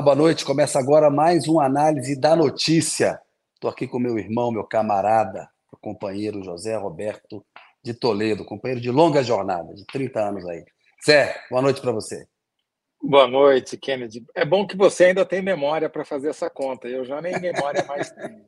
Boa noite. Começa agora mais uma análise da notícia. Estou aqui com meu irmão, meu camarada, meu companheiro José Roberto de Toledo, companheiro de longa jornada, de 30 anos aí. Zé, boa noite para você. Boa noite, Kennedy. É bom que você ainda tem memória para fazer essa conta. Eu já nem memória mais tenho.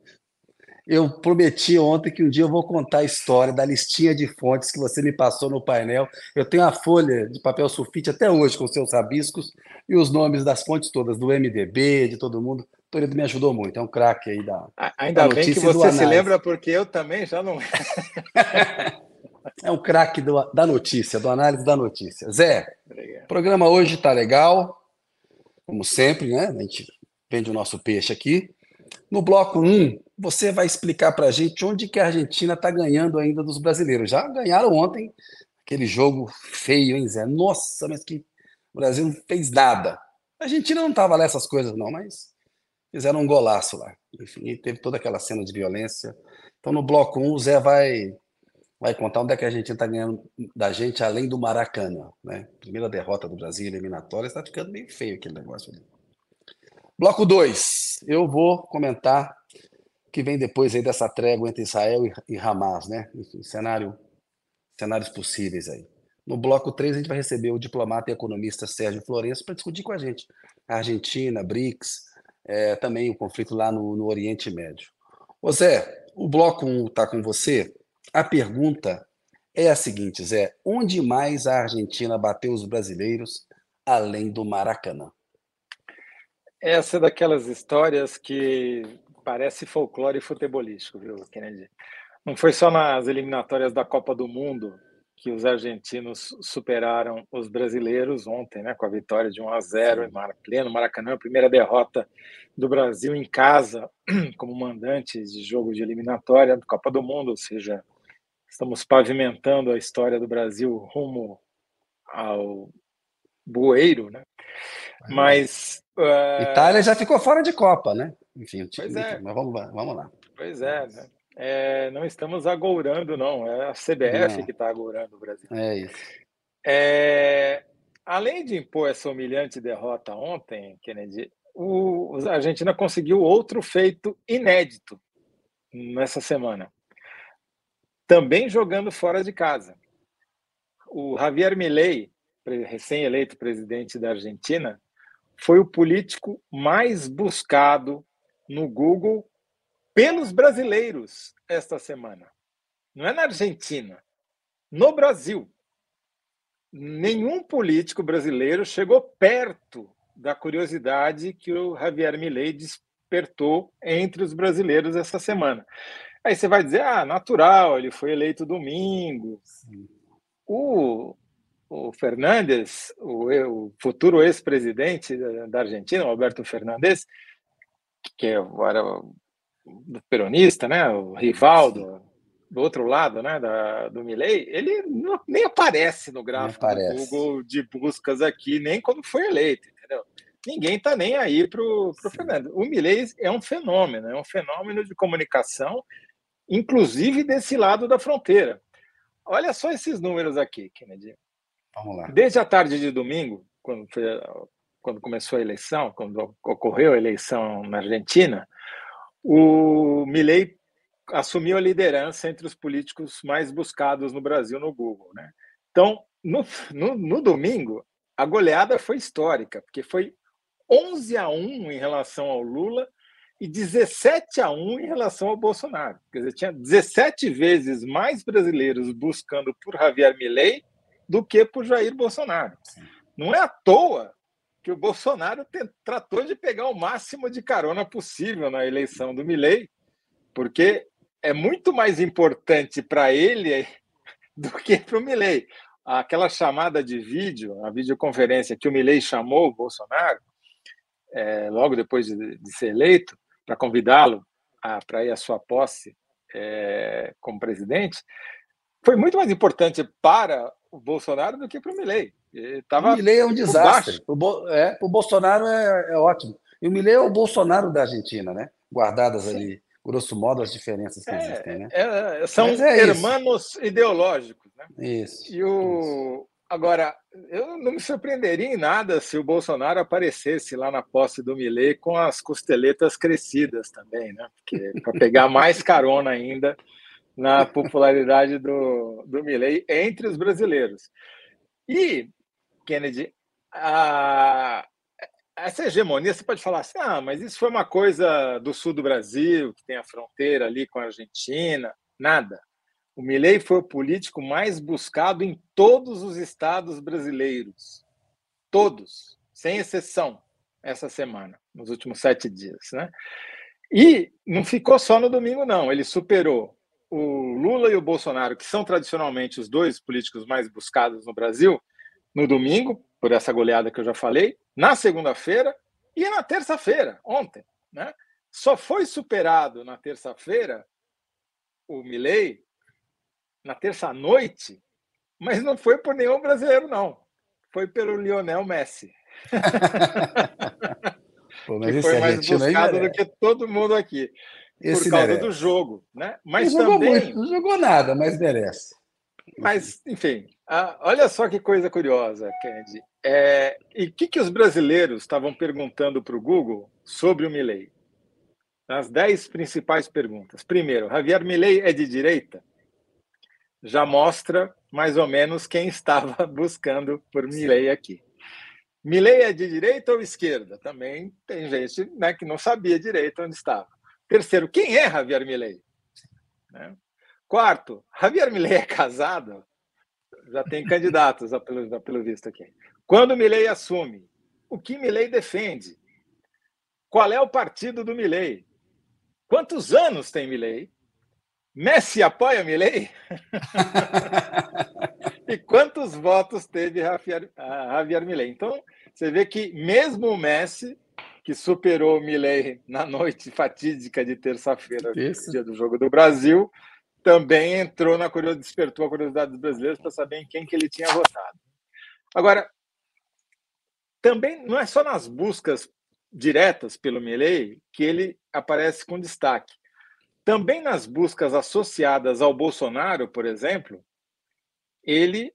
Eu prometi ontem que um dia eu vou contar a história da listinha de fontes que você me passou no painel. Eu tenho a folha de papel sulfite até hoje com seus rabiscos e os nomes das fontes todas, do MDB, de todo mundo. Toledo me ajudou muito, é um craque aí da. Ainda da bem que você se lembra, porque eu também já não. é um craque da notícia, do análise da notícia. Zé, Obrigado. o programa hoje está legal, como sempre, né? A gente vende o nosso peixe aqui. No bloco 1, você vai explicar para a gente onde que a Argentina está ganhando ainda dos brasileiros. Já ganharam ontem aquele jogo feio, hein, Zé? Nossa, mas que o Brasil não fez nada. A Argentina não estava lá essas coisas, não, mas fizeram um golaço lá. Enfim, teve toda aquela cena de violência. Então, no bloco 1, o Zé vai, vai contar onde é que a Argentina está ganhando da gente, além do Maracanã. Né? Primeira derrota do Brasil, eliminatória, está ficando meio feio aquele negócio ali. Bloco 2, eu vou comentar que vem depois aí dessa trégua entre Israel e Hamas, né? Cenário, cenários possíveis aí. No bloco 3, a gente vai receber o diplomata e economista Sérgio Florencio para discutir com a gente Argentina, BRICS, é, também o conflito lá no, no Oriente Médio. Ô Zé, o bloco 1 está com você. A pergunta é a seguinte, Zé: onde mais a Argentina bateu os brasileiros além do Maracanã? Essa é daquelas histórias que parece folclore futebolístico, viu, Kennedy? Não foi só nas eliminatórias da Copa do Mundo que os argentinos superaram os brasileiros ontem, né, com a vitória de 1 a 0 em Mar pleno Maracanã, a primeira derrota do Brasil em casa como mandante de jogo de eliminatória da Copa do Mundo, ou seja, estamos pavimentando a história do Brasil rumo ao bueiro, né? Mas uh... Itália já ficou fora de Copa, né? Enfim, pois é. mas vamos lá, vamos lá. Pois é, né? É, não estamos agourando, não. É a CBF não. que está agourando o Brasil. É isso. É, além de impor essa humilhante derrota ontem, Kennedy, o, a Argentina conseguiu outro feito inédito nessa semana. Também jogando fora de casa. O Javier Milei, recém-eleito presidente da Argentina, foi o político mais buscado no Google pelos brasileiros esta semana. Não é na Argentina, no Brasil. Nenhum político brasileiro chegou perto da curiosidade que o Javier Milei despertou entre os brasileiros essa semana. Aí você vai dizer, ah, natural, ele foi eleito domingo. O o Fernandes, o, o futuro ex-presidente da Argentina, Alberto Fernandes, que era o peronista, né, o rival do, do outro lado, né, da, do Milley, ele não, nem aparece no gráfico aparece. do Google de buscas aqui, nem quando foi eleito, entendeu? Ninguém está nem aí para o Fernandes. O Milley é um fenômeno, é um fenômeno de comunicação, inclusive desse lado da fronteira. Olha só esses números aqui, Kennedy. Vamos lá. Desde a tarde de domingo, quando, foi, quando começou a eleição, quando ocorreu a eleição na Argentina, o Milei assumiu a liderança entre os políticos mais buscados no Brasil no Google. Né? Então, no, no, no domingo, a goleada foi histórica, porque foi 11 a 1 em relação ao Lula e 17 a 1 em relação ao Bolsonaro. Quer dizer, tinha 17 vezes mais brasileiros buscando por Javier Milei do que por Jair Bolsonaro. Não é à toa que o Bolsonaro tratou de pegar o máximo de carona possível na eleição do Milley, porque é muito mais importante para ele do que para o Milley. Aquela chamada de vídeo, a videoconferência que o Milley chamou o Bolsonaro, é, logo depois de, de ser eleito, para convidá-lo para ir à sua posse é, como presidente, foi muito mais importante para o Bolsonaro do que para o Milley. Tava o Milley é um desastre. O, Bo é, o Bolsonaro é, é, ótimo. E o Milley é o Bolsonaro da Argentina, né? Guardadas Sim. ali, grosso modo, as diferenças que é, existem, né? É, são hermanos ideológicos, né? Isso. E o, isso. Agora, eu não me surpreenderia em nada se o Bolsonaro aparecesse lá na posse do Milei com as costeletas crescidas também, né? Para pegar mais carona ainda na popularidade do, do Milley entre os brasileiros. E, Kennedy, a, essa hegemonia, você pode falar assim, ah, mas isso foi uma coisa do sul do Brasil, que tem a fronteira ali com a Argentina. Nada. O Milley foi o político mais buscado em todos os estados brasileiros. Todos, sem exceção, essa semana, nos últimos sete dias. Né? E não ficou só no domingo, não. Ele superou o Lula e o Bolsonaro, que são tradicionalmente os dois políticos mais buscados no Brasil, no domingo, por essa goleada que eu já falei, na segunda-feira e na terça-feira, ontem. Né? Só foi superado na terça-feira o Milley na terça-noite, mas não foi por nenhum brasileiro, não. Foi pelo Lionel Messi. Pô, que foi mais buscado do que todo mundo aqui. Esse por causa merece. do jogo, né? Mas também muito, não jogou nada, mas merece. Mas, enfim, olha só que coisa curiosa, Kennedy. É, e o que, que os brasileiros estavam perguntando para o Google sobre o Milley? As dez principais perguntas. Primeiro, Javier Milley é de direita? Já mostra mais ou menos quem estava buscando por Milley aqui. Milley é de direita ou esquerda? Também tem gente né, que não sabia direito onde estava. Terceiro, quem é Javier Milei? Né? Quarto, Javier Milei é casado? Já tem candidatos, pelo, pelo visto aqui. Quando Milei assume? O que Milei defende? Qual é o partido do Milei? Quantos anos tem Milei? Messi apoia Milei? e quantos votos teve Javier, Javier Milei? Então, você vê que mesmo o Messi que superou o Milley na noite fatídica de terça-feira, dia do Jogo do Brasil, também entrou na curiosidade, despertou a curiosidade dos brasileiros para saber em quem que ele tinha votado. Agora, também não é só nas buscas diretas pelo Milley que ele aparece com destaque. Também nas buscas associadas ao Bolsonaro, por exemplo, ele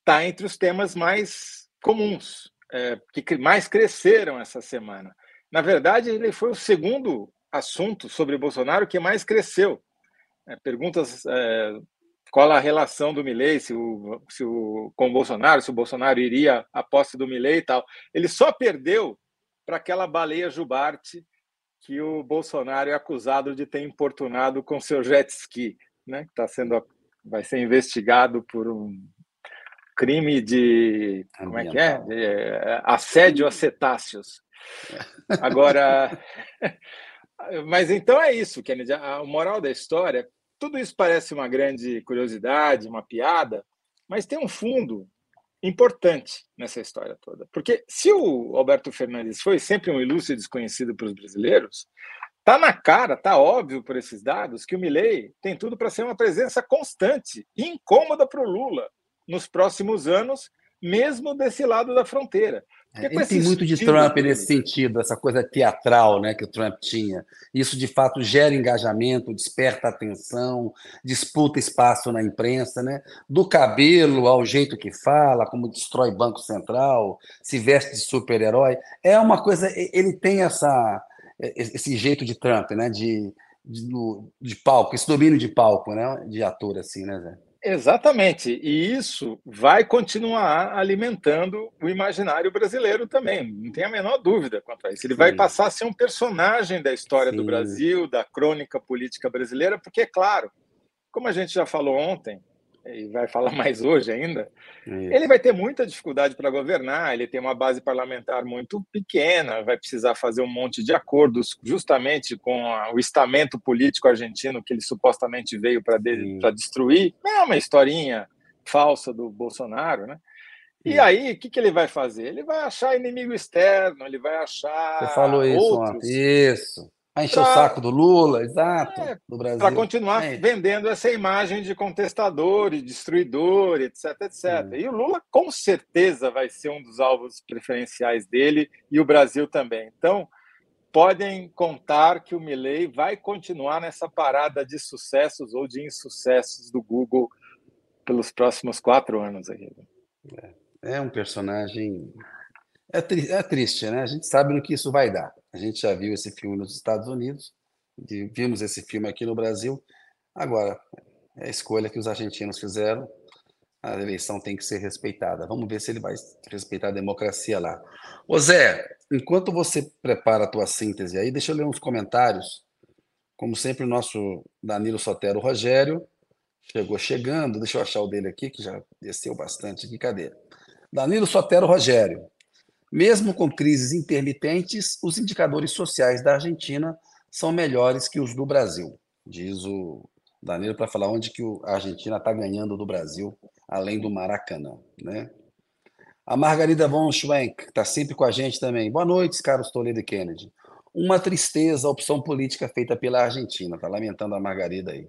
está entre os temas mais comuns é, que mais cresceram essa semana. Na verdade, ele foi o segundo assunto sobre Bolsonaro que mais cresceu. É, perguntas é, qual a relação do Milley se o, se o, com o Bolsonaro, se o Bolsonaro iria à posse do Milley e tal. Ele só perdeu para aquela baleia Jubarte que o Bolsonaro é acusado de ter importunado com seu jet ski, né? Que tá sendo vai ser investigado por um crime de. Como é que é? De, é, assédio a cetáceos. Agora. Mas então é isso, Kennedy. A moral da história, tudo isso parece uma grande curiosidade, uma piada, mas tem um fundo importante nessa história toda. Porque se o Alberto Fernandes foi sempre um ilustre desconhecido para os brasileiros, tá na cara, tá óbvio por esses dados que o Milley tem tudo para ser uma presença constante incômoda para o Lula nos próximos anos, mesmo desse lado da fronteira. É, ele tem muito de Trump nesse sentido, essa coisa teatral né, que o Trump tinha. Isso, de fato, gera engajamento, desperta atenção, disputa espaço na imprensa, né? do cabelo ao jeito que fala, como destrói Banco Central, se veste de super-herói. É uma coisa. Ele tem essa, esse jeito de Trump, né? de, de, de palco, esse domínio de palco, né? de ator, assim, né, Zé? Exatamente, e isso vai continuar alimentando o imaginário brasileiro também, não tem a menor dúvida quanto a isso. Ele Sim. vai passar a ser um personagem da história Sim. do Brasil, da crônica política brasileira, porque, é claro, como a gente já falou ontem, e vai falar mais hoje ainda, Isso. ele vai ter muita dificuldade para governar, ele tem uma base parlamentar muito pequena, vai precisar fazer um monte de acordos justamente com o estamento político argentino que ele supostamente veio para de, destruir. É uma historinha falsa do Bolsonaro, né? E aí, o que, que ele vai fazer? Ele vai achar inimigo externo, ele vai achar. Você falou isso outros. Isso. Vai encher pra, o saco do Lula, exato, é, do Brasil. Para continuar é. vendendo essa imagem de contestador e destruidor, etc, etc. Hum. E o Lula, com certeza, vai ser um dos alvos preferenciais dele e o Brasil também. Então, podem contar que o Milley vai continuar nessa parada de sucessos ou de insucessos do Google pelos próximos quatro anos. Aí. é um personagem. É, tri... é triste, né? A gente sabe no que isso vai dar. A gente já viu esse filme nos Estados Unidos, vimos esse filme aqui no Brasil. Agora, é a escolha que os argentinos fizeram. A eleição tem que ser respeitada. Vamos ver se ele vai respeitar a democracia lá. Ô Zé, enquanto você prepara a tua síntese aí, deixa eu ler uns comentários. Como sempre, o nosso Danilo Sotero Rogério chegou chegando. Deixa eu achar o dele aqui, que já desceu bastante aqui. Cadê? Danilo Sotero Rogério. Mesmo com crises intermitentes, os indicadores sociais da Argentina são melhores que os do Brasil, diz o Danilo para falar onde que a Argentina está ganhando do Brasil, além do Maracanã, né? A Margarida von Schwenk está sempre com a gente também. Boa noite, caros Toledo e Kennedy. Uma tristeza a opção política feita pela Argentina. Está lamentando a Margarida aí.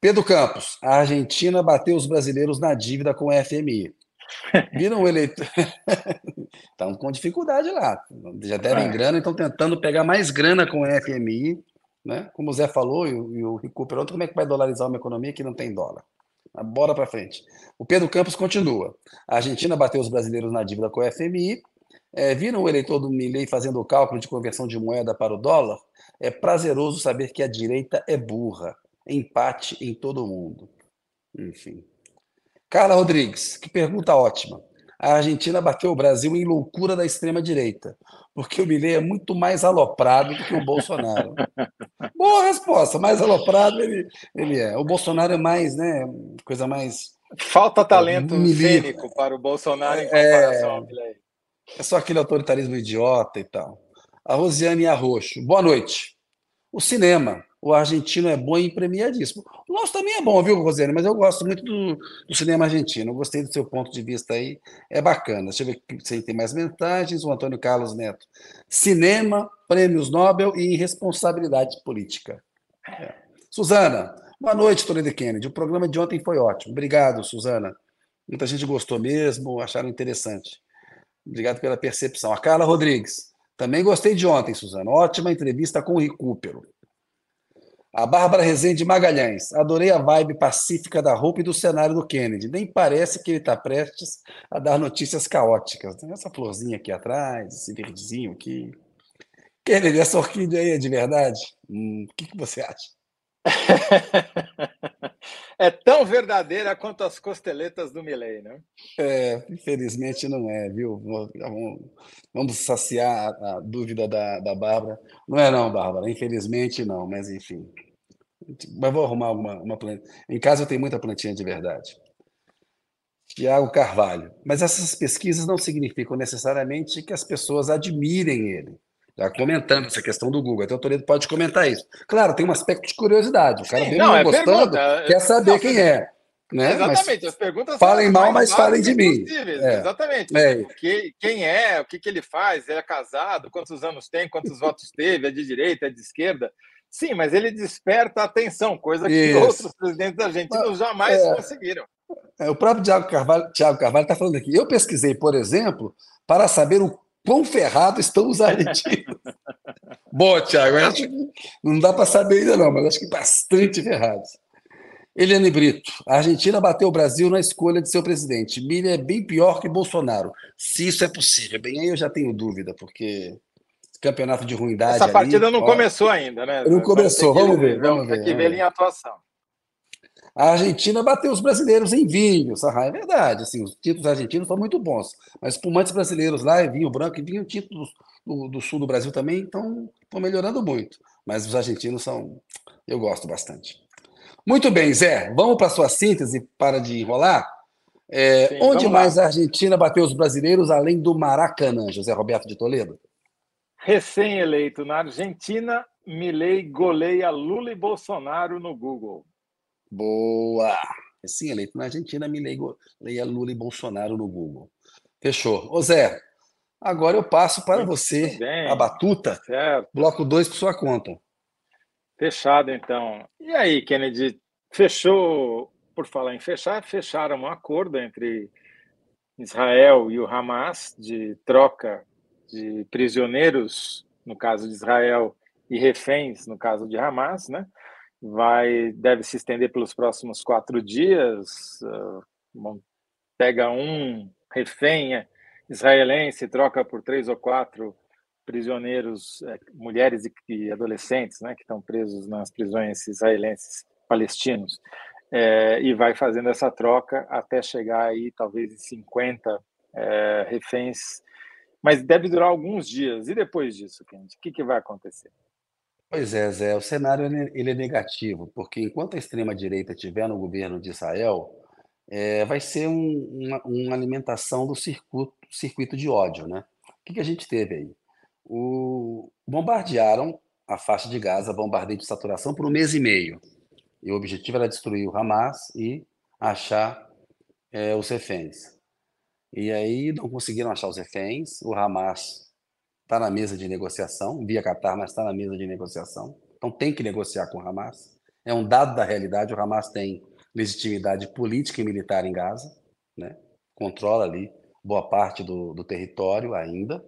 Pedro Campos, a Argentina bateu os brasileiros na dívida com o FMI. Viram o eleitor. Estão com dificuldade lá. Já devem é. grana, estão tentando pegar mais grana com o FMI. Né? Como o Zé falou, e o, e o Rico perguntou como é que vai dolarizar uma economia que não tem dólar. Bora para frente. O Pedro Campos continua. A Argentina bateu os brasileiros na dívida com o FMI. É, viram o eleitor do Milley fazendo o cálculo de conversão de moeda para o dólar? É prazeroso saber que a direita é burra. Empate em todo mundo. Enfim. Carla Rodrigues, que pergunta ótima. A Argentina bateu o Brasil em loucura da extrema-direita, porque o Milei é muito mais aloprado do que o Bolsonaro. Boa resposta, mais aloprado ele, ele é. O Bolsonaro é mais, né, coisa mais... Falta talento é, cênico para o Bolsonaro em comparação é, ao Milei. É só aquele autoritarismo idiota e tal. A Rosiane Arroxo, boa noite. O cinema o argentino é bom e premiadíssimo. O nosso também é bom, viu, Rosane? Mas eu gosto muito do, do, cinema argentino. Gostei do seu ponto de vista aí. É bacana. Deixa eu ver se tem mais mensagens. O Antônio Carlos Neto. Cinema, prêmios Nobel e responsabilidade política. É. Suzana, boa noite, Toledo Kennedy. O programa de ontem foi ótimo. Obrigado, Suzana. Muita gente gostou mesmo, acharam interessante. Obrigado pela percepção. A Carla Rodrigues. Também gostei de ontem, Suzana. Ótima entrevista com o Recupero. A Bárbara Rezende Magalhães. Adorei a vibe pacífica da roupa e do cenário do Kennedy. Nem parece que ele está prestes a dar notícias caóticas. Tem essa florzinha aqui atrás, esse verdezinho aqui. Kennedy, essa orquídea aí é de verdade? Hum, o que, que você acha? é tão verdadeira quanto as costeletas do Milley, né? É, infelizmente não é, viu? Vamos, saciar a dúvida da, da Bárbara. Não é não, Bárbara, infelizmente não, mas enfim. Mas vou arrumar uma, uma planta. Em casa eu tenho muita plantinha de verdade. Tiago Carvalho. Mas essas pesquisas não significam necessariamente que as pessoas admirem ele. Está comentando essa questão do Google. Então o Toledo pode comentar isso. Claro, tem um aspecto de curiosidade. O cara Sim, não, é gostando, pergunta. quer saber não, quem é. Né? Exatamente, mas as perguntas falem mal, mas falem de mim. É. Exatamente. É. Que, quem é, o que, que ele faz, ele é casado, quantos anos tem, quantos votos teve, é de direita, é de esquerda. Sim, mas ele desperta atenção, coisa que Isso. outros presidentes argentinos jamais é. conseguiram. É, o próprio Tiago Carvalho está falando aqui. Eu pesquisei, por exemplo, para saber o quão ferrados estão os argentinos. Bom, Tiago, acho que não dá para saber ainda não, mas acho que bastante ferrados. Eliane Brito, a Argentina bateu o Brasil na escolha de seu presidente. Miriam é bem pior que Bolsonaro. Se isso é possível. Bem, aí eu já tenho dúvida, porque campeonato de ruindade. Essa partida não ó, começou ainda, né? Não começou, vamos ver. Vamos ver. Tem que ver em atuação. A Argentina bateu os brasileiros em vinho, Sarra, é verdade. Assim, os títulos argentinos são muito bons. Mas espumantes brasileiros lá, vinho branco e vinho tinto do, do, sul do Brasil também estão melhorando muito. Mas os argentinos são. Eu gosto bastante. Muito bem, Zé. Vamos para a sua síntese para de enrolar? É, Sim, onde mais a Argentina bateu os brasileiros além do Maracanã, José Roberto de Toledo? Recém-eleito na Argentina, Milei goleia Lula e Bolsonaro no Google. Boa! Sim, eleito na Argentina, me leia Lula e Bolsonaro no Google. Fechou. Ô Zé, agora eu passo para você a batuta. Certo. Bloco 2 por sua conta. Fechado, então. E aí, Kennedy, fechou, por falar em fechar, fecharam um acordo entre Israel e o Hamas de troca de prisioneiros, no caso de Israel, e reféns, no caso de Hamas, né? Vai deve se estender pelos próximos quatro dias. Uh, pega um refém israelense, troca por três ou quatro prisioneiros, é, mulheres e adolescentes, né, que estão presos nas prisões israelenses palestinos, é, e vai fazendo essa troca até chegar aí talvez em 50 é, reféns, mas deve durar alguns dias. E depois disso, Kennedy, o que, que vai acontecer? Pois é, Zé, o cenário ele é negativo, porque enquanto a extrema-direita estiver no governo de Israel, é, vai ser um, uma, uma, alimentação do circuito, circuito de ódio. Né? O que, que a gente teve aí? O, bombardearam a faixa de Gaza, bombardeio de saturação, por um mês e meio. E o objetivo era destruir o Hamas e achar é, os reféns. E aí não conseguiram achar os reféns, o Hamas está na mesa de negociação, via Qatar, mas está na mesa de negociação. Então tem que negociar com o Hamas. É um dado da realidade, o Hamas tem legitimidade política e militar em Gaza, né? controla ali boa parte do, do território ainda,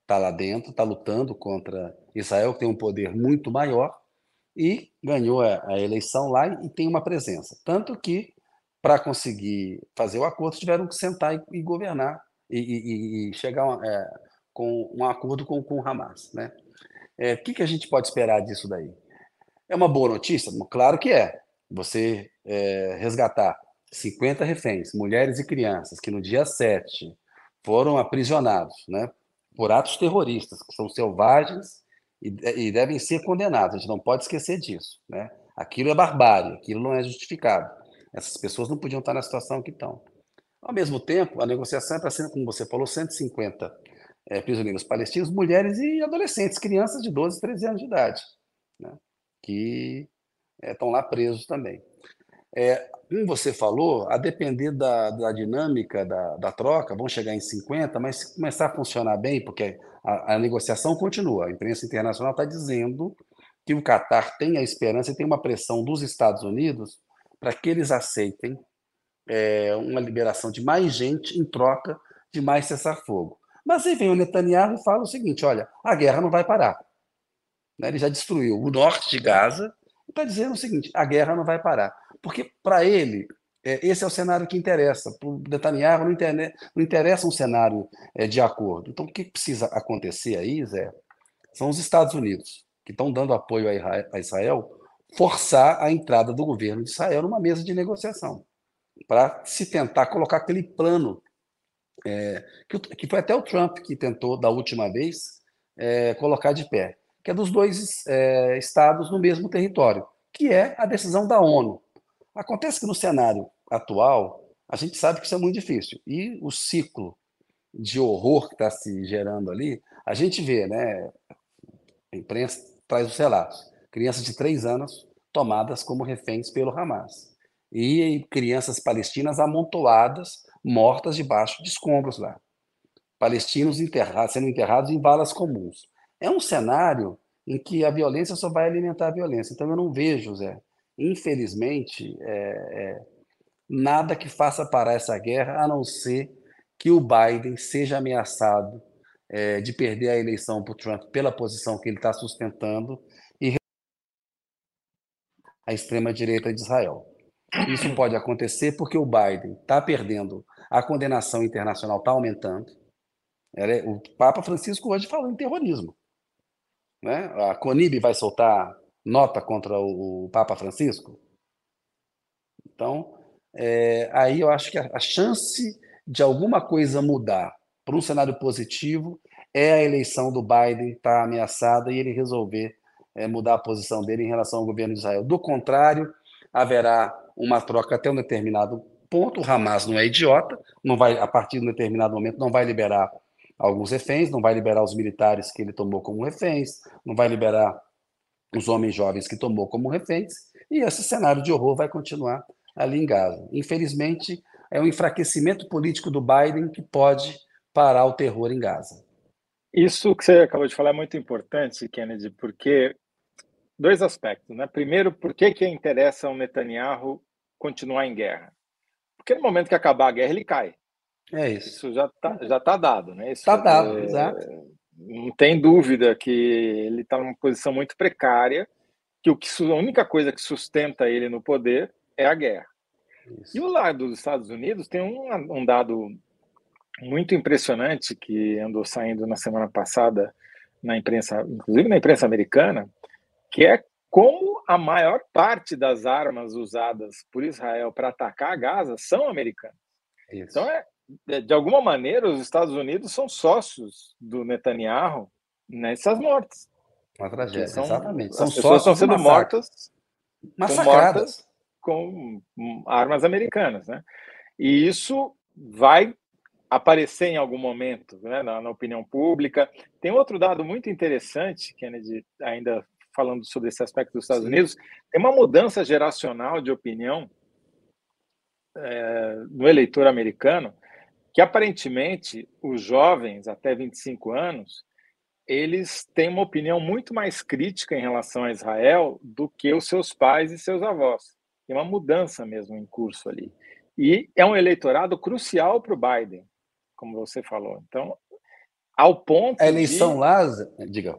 está lá dentro, está lutando contra Israel, que tem um poder muito maior, e ganhou a, a eleição lá e, tem uma presença. Tanto que, para conseguir fazer o acordo, tiveram que sentar e, e governar e, e, chegar é, com um acordo com, com o Hamas. Né? É, o que, que a gente pode esperar disso daí? É uma boa notícia? Claro que é. Você é, resgatar 50 reféns, mulheres e crianças, que no dia 7 foram aprisionados né, por atos terroristas, que são selvagens e, e devem ser condenados. A gente não pode esquecer disso. Né? Aquilo é barbárie, aquilo não é justificado. Essas pessoas não podiam estar na situação que estão. Ao mesmo tempo, a negociação é para como você falou, 150 é, prisioneiros palestinos, mulheres e adolescentes, crianças de 12, 13 anos de idade, né, que estão é, lá presos também. É, como você falou, a depender da, da dinâmica da, da, troca, vão chegar em 50, mas se começar a funcionar bem, porque a, a negociação continua, a imprensa internacional está dizendo que o Catar tem a esperança e tem uma pressão dos Estados Unidos para que eles aceitem é, uma liberação de mais gente em troca de mais cessar-fogo. Mas aí vem o Netanyahu e fala o seguinte: olha, a guerra não vai parar. Né, ele já destruiu o norte de Gaza e está dizendo o seguinte: a guerra não vai parar. Porque, para ele, é, esse é o cenário que interessa. Para o Netanyahu não, interessa um cenário é, de acordo. Então, o que precisa acontecer aí, Zé, são os Estados Unidos, que estão dando apoio a Israel, forçar a entrada do governo de Israel numa mesa de negociação, para se tentar colocar aquele plano é, que, que, foi até o Trump que tentou, da última vez, é, colocar de pé, que é dos dois é, estados no mesmo território, que é a decisão da ONU. Acontece que no cenário atual, a gente sabe que isso é muito difícil. E o ciclo de horror que está se gerando ali, a gente vê, né? A imprensa traz os relatos. Crianças de três anos tomadas como reféns pelo Hamas. E crianças palestinas amontoadas mortas debaixo de escombros lá. Palestinos enterrados, sendo enterrados em balas comuns. É um cenário em que a violência só vai alimentar a violência. Então eu não vejo, Zé, infelizmente, é, é, nada que faça parar essa guerra, a não ser que o Biden seja ameaçado é, de perder a eleição para o Trump pela posição que ele está sustentando e a extrema-direita de Israel. Isso pode acontecer porque o Biden está perdendo a condenação internacional está aumentando. É, o Papa Francisco hoje falou em terrorismo. Né? A CONIB vai soltar nota contra o, Papa Francisco. Então, é, aí eu acho que a, a chance de alguma coisa mudar para um cenário positivo é a eleição do Biden estar tá ameaçada e ele resolver é, mudar a posição dele em relação ao governo de Israel. Do contrário, haverá uma troca até um determinado ponto. O Hamas não é idiota, não vai a partir de um determinado momento não vai liberar alguns reféns, não vai liberar os militares que ele tomou como reféns, não vai liberar os homens jovens que tomou como reféns, e esse cenário de horror vai continuar ali em Gaza. Infelizmente, é um enfraquecimento político do Biden que pode parar o terror em Gaza. Isso que você acabou de falar é muito importante, Kennedy, porque dois aspectos, né? Primeiro, por que que interessa ao Netanyahu continuar em guerra? Porque no momento que acabar a guerra, ele cai. É isso. Isso já está já tá dado, né? Está dado, é, exato. Não tem dúvida que ele está numa posição muito precária, que, o que a única coisa que sustenta ele no poder é a guerra. Isso. E o lado dos Estados Unidos tem um, um dado muito impressionante que andou saindo na semana passada na imprensa, inclusive na imprensa americana, que é como a maior parte das armas usadas por Israel para atacar Gaza são americanas. Isso. Então, é, é, de alguma maneira, os Estados Unidos são sócios do Netanyahu nessas mortes. Uma tragédia, são, exatamente. São as pessoas estão sendo mortas, mortas com armas americanas, né? E isso vai aparecer em algum momento né, na, na, opinião pública. Tem outro dado muito interessante, Kennedy, ainda falando sobre esse aspecto dos Estados Sim. Unidos, tem uma mudança geracional de opinião é, no eleitor americano, que aparentemente os jovens até 25 anos eles têm uma opinião muito mais crítica em relação a Israel do que os seus pais e seus avós. Tem uma mudança mesmo em curso ali. E é um eleitorado crucial para o Biden como você falou. Então, ao ponto. A eleição de... lá, diga.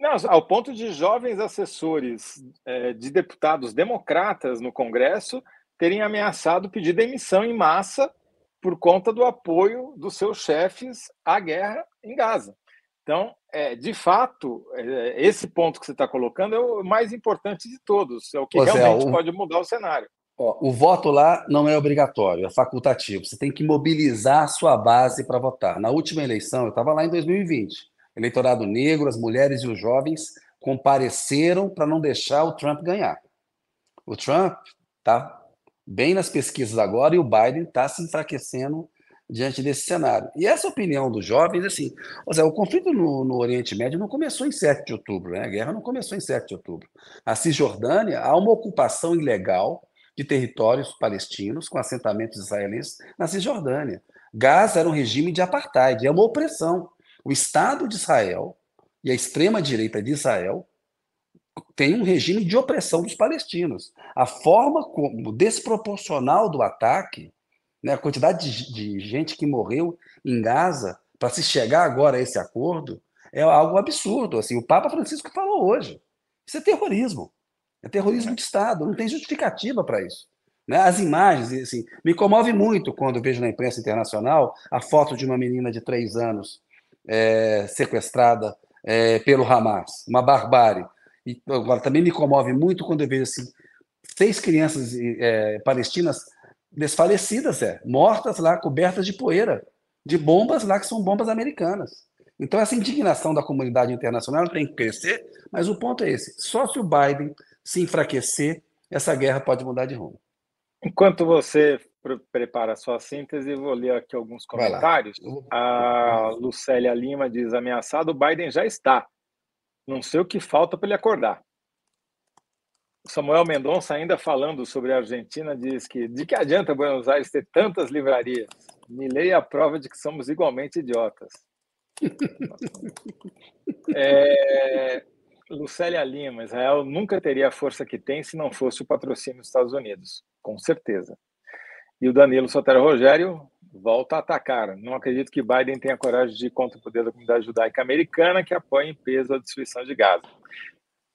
Não, ao ponto de jovens assessores é, de deputados democratas no Congresso terem ameaçado pedir demissão em massa por conta do apoio dos seus chefes à guerra em Gaza. Então, é, de fato, é, esse ponto que você está colocando é o mais importante de todos, é o que realmente o... pode mudar o cenário. Ó, o voto lá não é obrigatório, é facultativo. Você tem que mobilizar a sua base para votar. Na última eleição, eu estava lá em 2020, eleitorado negro, as mulheres e os jovens compareceram para não deixar o Trump ganhar. O Trump está bem nas pesquisas agora e o Biden está se enfraquecendo diante desse cenário. E essa opinião dos jovens, assim, ou seja, o conflito no, no, Oriente Médio não começou em 7 de outubro, né? a guerra não começou em 7 de outubro. A Cisjordânia há uma ocupação ilegal de territórios palestinos com assentamentos israelenses na Cisjordânia. Gaza era um regime de apartheid, é uma opressão. O Estado de Israel e a extrema-direita de Israel tem um regime de opressão dos palestinos. A forma como desproporcional do ataque, né, a quantidade de, de gente que morreu em Gaza para se chegar agora a esse acordo é algo absurdo. Assim, o Papa Francisco falou hoje. Isso é terrorismo. É terrorismo de Estado, não tem justificativa para isso. Né? As imagens, assim, me comove muito quando vejo na imprensa internacional a foto de uma menina de três anos é, sequestrada é, pelo Hamas, uma barbárie. E agora também me comove muito quando eu vejo assim, seis crianças é, palestinas desfalecidas, é, mortas lá, cobertas de poeira, de bombas lá que são bombas americanas. Então essa indignação da comunidade internacional tem que crescer, mas o ponto é esse: só se o Biden se enfraquecer, essa guerra pode mudar de rumo. Enquanto você prepara a sua síntese, vou ler aqui alguns comentários. A Lucélia Lima diz: ameaçado, o Biden já está. Não sei o que falta para ele acordar. Samuel Mendonça, ainda falando sobre a Argentina, diz que de que adianta Buenos Aires ter tantas livrarias? Me leia a prova de que somos igualmente idiotas. é, Lucélia Lima, Israel nunca teria a força que tem se não fosse o patrocínio dos Estados Unidos, com certeza. E o Danilo Sotero Rogério volta a atacar. Não acredito que Biden tenha coragem de ir contra o poder da comunidade judaica americana que apoia em peso a destruição de Gaza.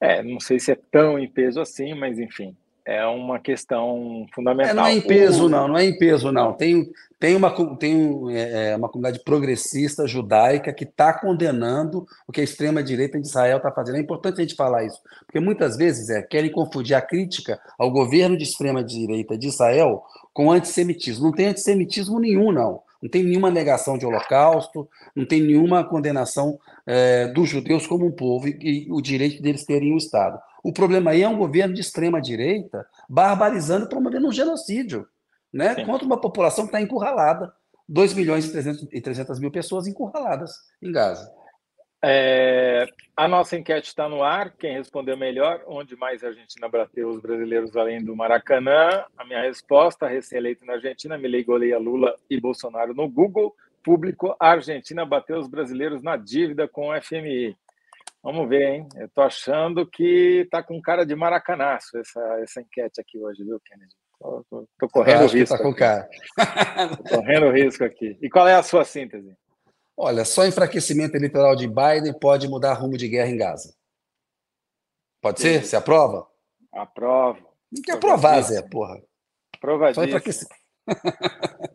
É, não sei se é tão em peso assim, mas enfim, é uma questão fundamental. É, não é em peso, o... não, não é em peso, não. Tem, tem, uma, tem é, é, uma comunidade progressista judaica que está condenando o que a extrema-direita de Israel está fazendo. É importante a gente falar isso, porque muitas vezes é, querem confundir a crítica ao governo de extrema-direita de Israel com antissemitismo. Não tem antissemitismo nenhum, não. Não tem nenhuma negação de holocausto, não tem nenhuma condenação é, dos judeus como um povo e, e o direito deles terem um Estado. O problema aí é um governo de extrema-direita barbarizando e promovendo um genocídio né, contra uma população que está encurralada. 2 milhões e 300, e 300 mil pessoas encurraladas em Gaza. É, a nossa enquete está no ar. Quem respondeu melhor, onde mais a Argentina bateu os brasileiros além do Maracanã? A minha resposta, recém-eleito na Argentina, Milei goleia Lula e Bolsonaro no Google. Público, a Argentina bateu os brasileiros na dívida com o FMI. Vamos ver, hein? Eu tô achando que tá com cara de maracanaço essa, essa enquete aqui hoje, viu, Kennedy? Tô, tô, tô correndo risco. Tá com cara. tô correndo risco aqui. E qual é a sua síntese? Olha, só enfraquecimento eleitoral de Biden pode mudar rumo de guerra em Gaza. Pode Sim. ser? Você aprova? Aprovo. Tem que aprovar, Zé, porra. Aprovadíssimo. Só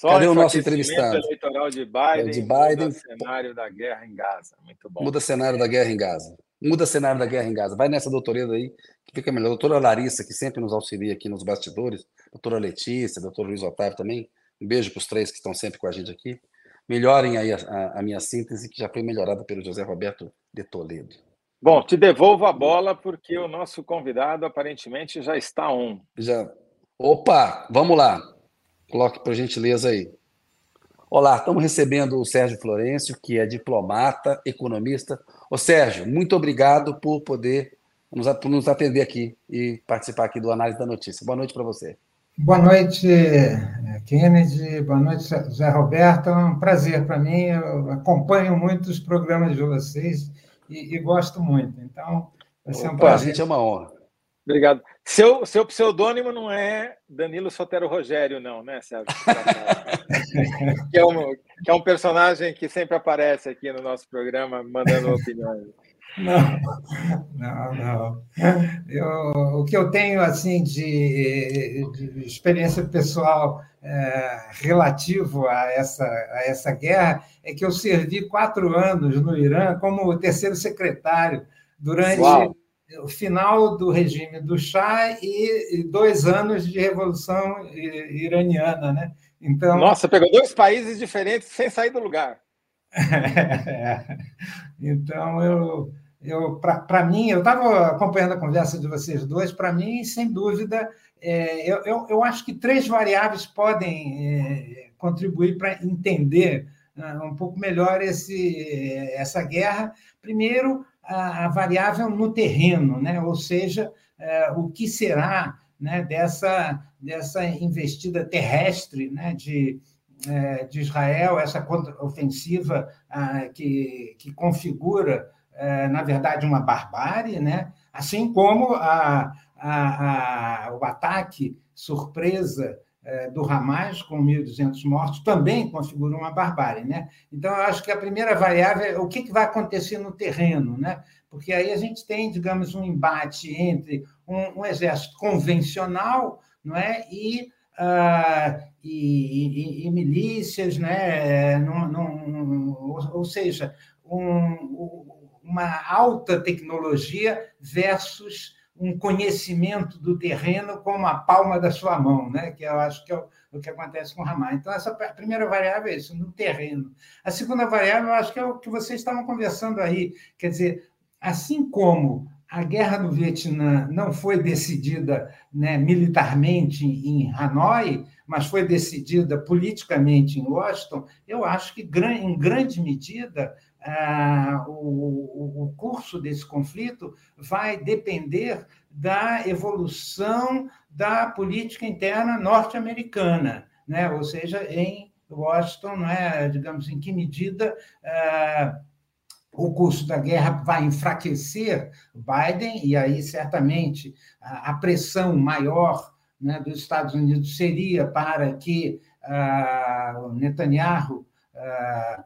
Cadê o nosso entrevistado? eleitoral de Biden, de Biden muda cenário da guerra em Gaza. Muito bom. Muda cenário da guerra em Gaza. Muda cenário da guerra em Gaza. Vai nessa doutoresa aí, que fica melhor. Doutora Larissa, que sempre nos auxilia aqui nos bastidores. Doutora Letícia, doutor Luiz Otávio também. Um beijo para os três que estão sempre com a gente aqui. Melhorem aí a, a, a minha síntese, que já foi melhorada pelo José Roberto de Toledo. Bom, te devolvo a bola porque o nosso convidado aparentemente já está on. Já. Opa, vamos lá. Coloque por gentileza aí. Olá, estamos recebendo o Sérgio Florencio, que é diplomata, economista. Ô Sérgio, muito obrigado por poder nos, por nos atender aqui e participar aqui do Análise da Notícia. Boa noite para você. Boa noite, Kennedy. Boa noite, Zé Roberto. É um prazer para mim. Eu acompanho muito os programas de vocês e, e gosto muito. Então, vai ser um Opa, prazer. A gente é uma honra. Obrigado. Seu, seu pseudônimo não é Danilo Sotero Rogério, não, né, Sérgio? que, é um, que é um personagem que sempre aparece aqui no nosso programa, mandando opiniões. Não, não, não. Eu, o que eu tenho assim de, de experiência pessoal é, relativo a essa, a essa guerra é que eu servi quatro anos no Irã como terceiro secretário durante Uau o final do regime do Shah e dois anos de revolução iraniana, né? Então, Nossa, pegou dois países diferentes sem sair do lugar. então eu, eu para mim, eu estava acompanhando a conversa de vocês dois. Para mim, sem dúvida, é, eu, eu, eu, acho que três variáveis podem é, contribuir para entender uh, um pouco melhor esse, essa guerra. Primeiro, a, variável no terreno, né? ou seja, é, o que será né, dessa, dessa investida terrestre né, de, é, de Israel, essa ofensiva ah, que, que configura, é, na verdade, uma barbárie, né? assim como a, a, a, o ataque surpresa do Hamas, com 1.200 mortos, também configura uma barbárie. Né? Então, eu acho que a primeira variável é o que vai acontecer no terreno, né? porque aí a gente tem, digamos, um embate entre um, um exército convencional não é? e, uh, e, e, e, milícias, né? Num, num, ou seja, um, uma alta tecnologia versus um conhecimento do terreno como a palma da sua mão, né? que eu acho que é o, que acontece com o Ramar. Então, essa primeira variável é isso, no terreno. A segunda variável, eu acho que é o que vocês estavam conversando aí, quer dizer, assim como a guerra do Vietnã não foi decidida né, militarmente em Hanoi, mas foi decidida politicamente em Washington, eu acho que, em grande medida, ah, o, curso desse conflito vai depender da evolução da política interna norte-americana, né? ou seja, em Washington, né? digamos, em que medida ah, o curso da guerra vai enfraquecer Biden, e aí certamente a, pressão maior né, dos Estados Unidos seria para que uh, Netanyahu uh,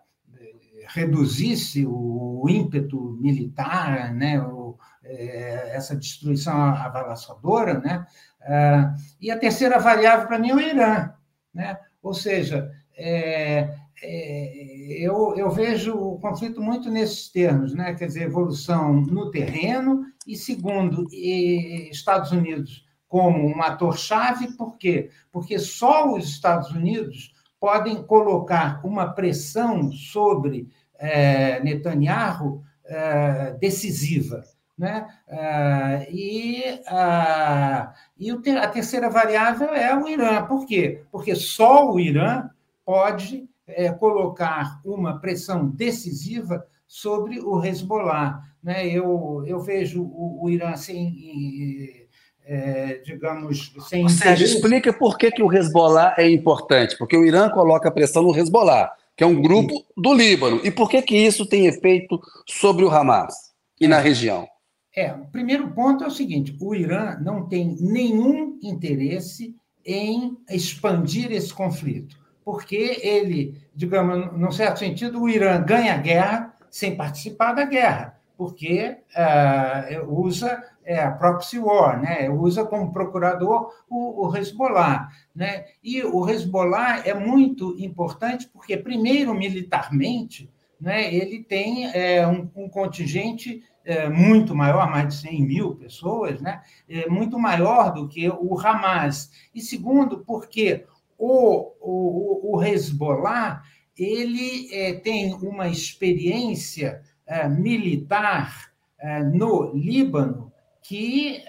reduzisse o ímpeto militar, né, o, é, essa destruição avassaladora, né? Uh, e a terceira variável para mim é o Irã, né? Ou seja, é, é, eu, eu, vejo o conflito muito nesses termos, né? quer dizer, evolução no terreno, e segundo, e Estados Unidos como um ator-chave, por quê? Porque só os Estados Unidos podem colocar uma pressão sobre é, Netanyahu é, decisiva. Né? É, e, a, e a terceira variável é o Irã. Por quê? Porque só o Irã pode é, colocar uma pressão decisiva sobre o Hezbollah. Né? Eu, eu vejo o, o Irã sem, é, digamos, sem. Ou seja, explica por que, que o Hezbollah é importante. Porque o Irã coloca pressão no Hezbollah, que é um grupo do Líbano. E por que, que isso tem efeito sobre o Hamas e é. na região? É, o primeiro ponto é o seguinte: o Irã não tem nenhum interesse em expandir esse conflito porque ele, digamos, num certo sentido, o Irã ganha a guerra sem participar da guerra, porque uh, usa é a proxy war, né? usa como procurador o, o Hezbollah. Né? E o Hezbollah é muito importante porque, primeiro, militarmente, né, ele tem é, um, um, contingente é, muito maior, mais de 100 mil pessoas, né, é, muito maior do que o Hamas. E segundo, porque o, o, o Hezbollah ele é, tem uma experiência é, militar é, no Líbano que,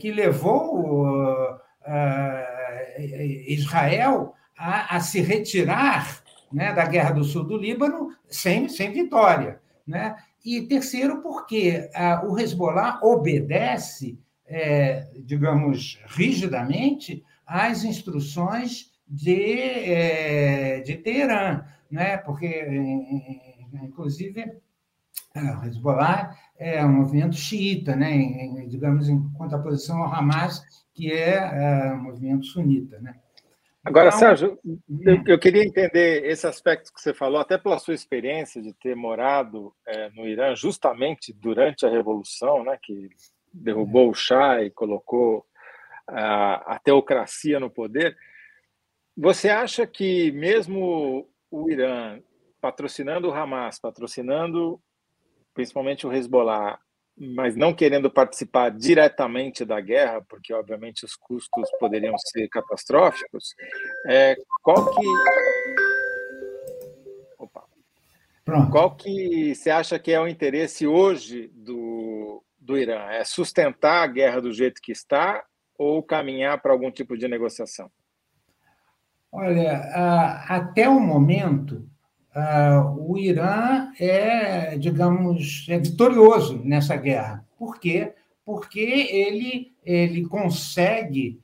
que levou Israel a, a, se retirar né, da Guerra do Sul do Líbano sem, sem vitória. Né? E terceiro, porque o Hezbollah obedece, digamos, rigidamente às instruções de, é, de Teherã, né? porque, inclusive, o Hezbollah é um movimento xiita, né? Em, digamos, em contraposição ao Hamas, que é, é um movimento sunita. Né? Agora, então, Sérgio, eu, eu, queria entender esse aspecto que você falou, até pela sua experiência de ter morado é, no Irã justamente durante a Revolução, né, que derrubou o Shah e colocou a, a teocracia no poder. Você acha que mesmo o Irã patrocinando o Hamas, patrocinando principalmente o Hezbollah, mas não querendo participar diretamente da guerra, porque obviamente os custos poderiam ser catastróficos, é, qual que Opa. Pronto. Qual que você acha que é o interesse hoje do, do Irã? É sustentar a guerra do jeito que está ou caminhar para algum tipo de negociação? Olha, até o momento, o Irã é, digamos, é vitorioso nessa guerra. Por quê? Porque ele, ele consegue,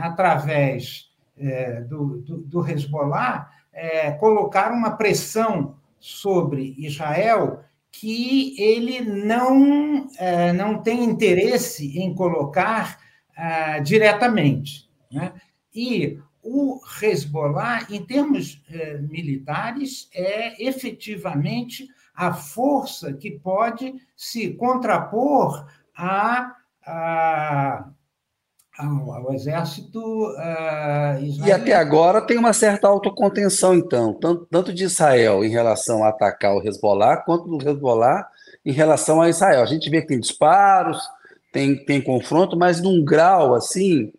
através é, do, do, do Hezbollah, é, colocar uma pressão sobre Israel que ele não, não tem interesse em colocar diretamente. Né? E o Hezbollah, em termos eh, militares, é efetivamente a força que pode se contrapor a, a ao, ao, exército uh, israelense. E até agora tem uma certa autocontenção, então, tanto, tanto de Israel em relação a atacar o Hezbollah, quanto do Hezbollah em relação a Israel. A gente vê que tem disparos, tem, tem confronto, mas num grau assim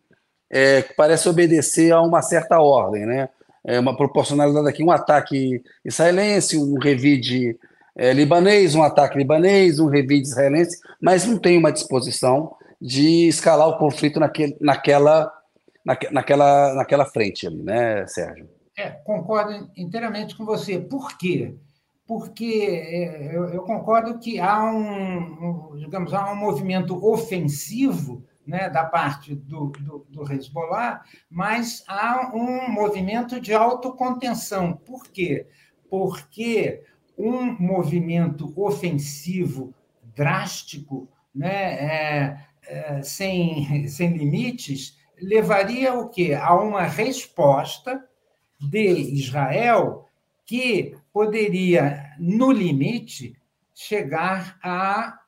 é, que parece obedecer a uma certa ordem, né? É uma proporcionalidade aqui, um ataque israelense, um revide é, libanês, um ataque libanês, um revide israelense, mas não tem uma disposição de escalar o conflito naquele, naquela, naque, naquela, naquela frente ali, né, Sérgio? É, concordo inteiramente com você. Por quê? Porque é, eu, eu concordo que há um, um, digamos, há um movimento ofensivo né, da parte do, do, do Hezbollah, mas há um movimento de autocontenção. Por quê? Porque um movimento ofensivo drástico, né, é, é, sem, sem limites, levaria o quê? A uma resposta de Israel que poderia, no limite, chegar a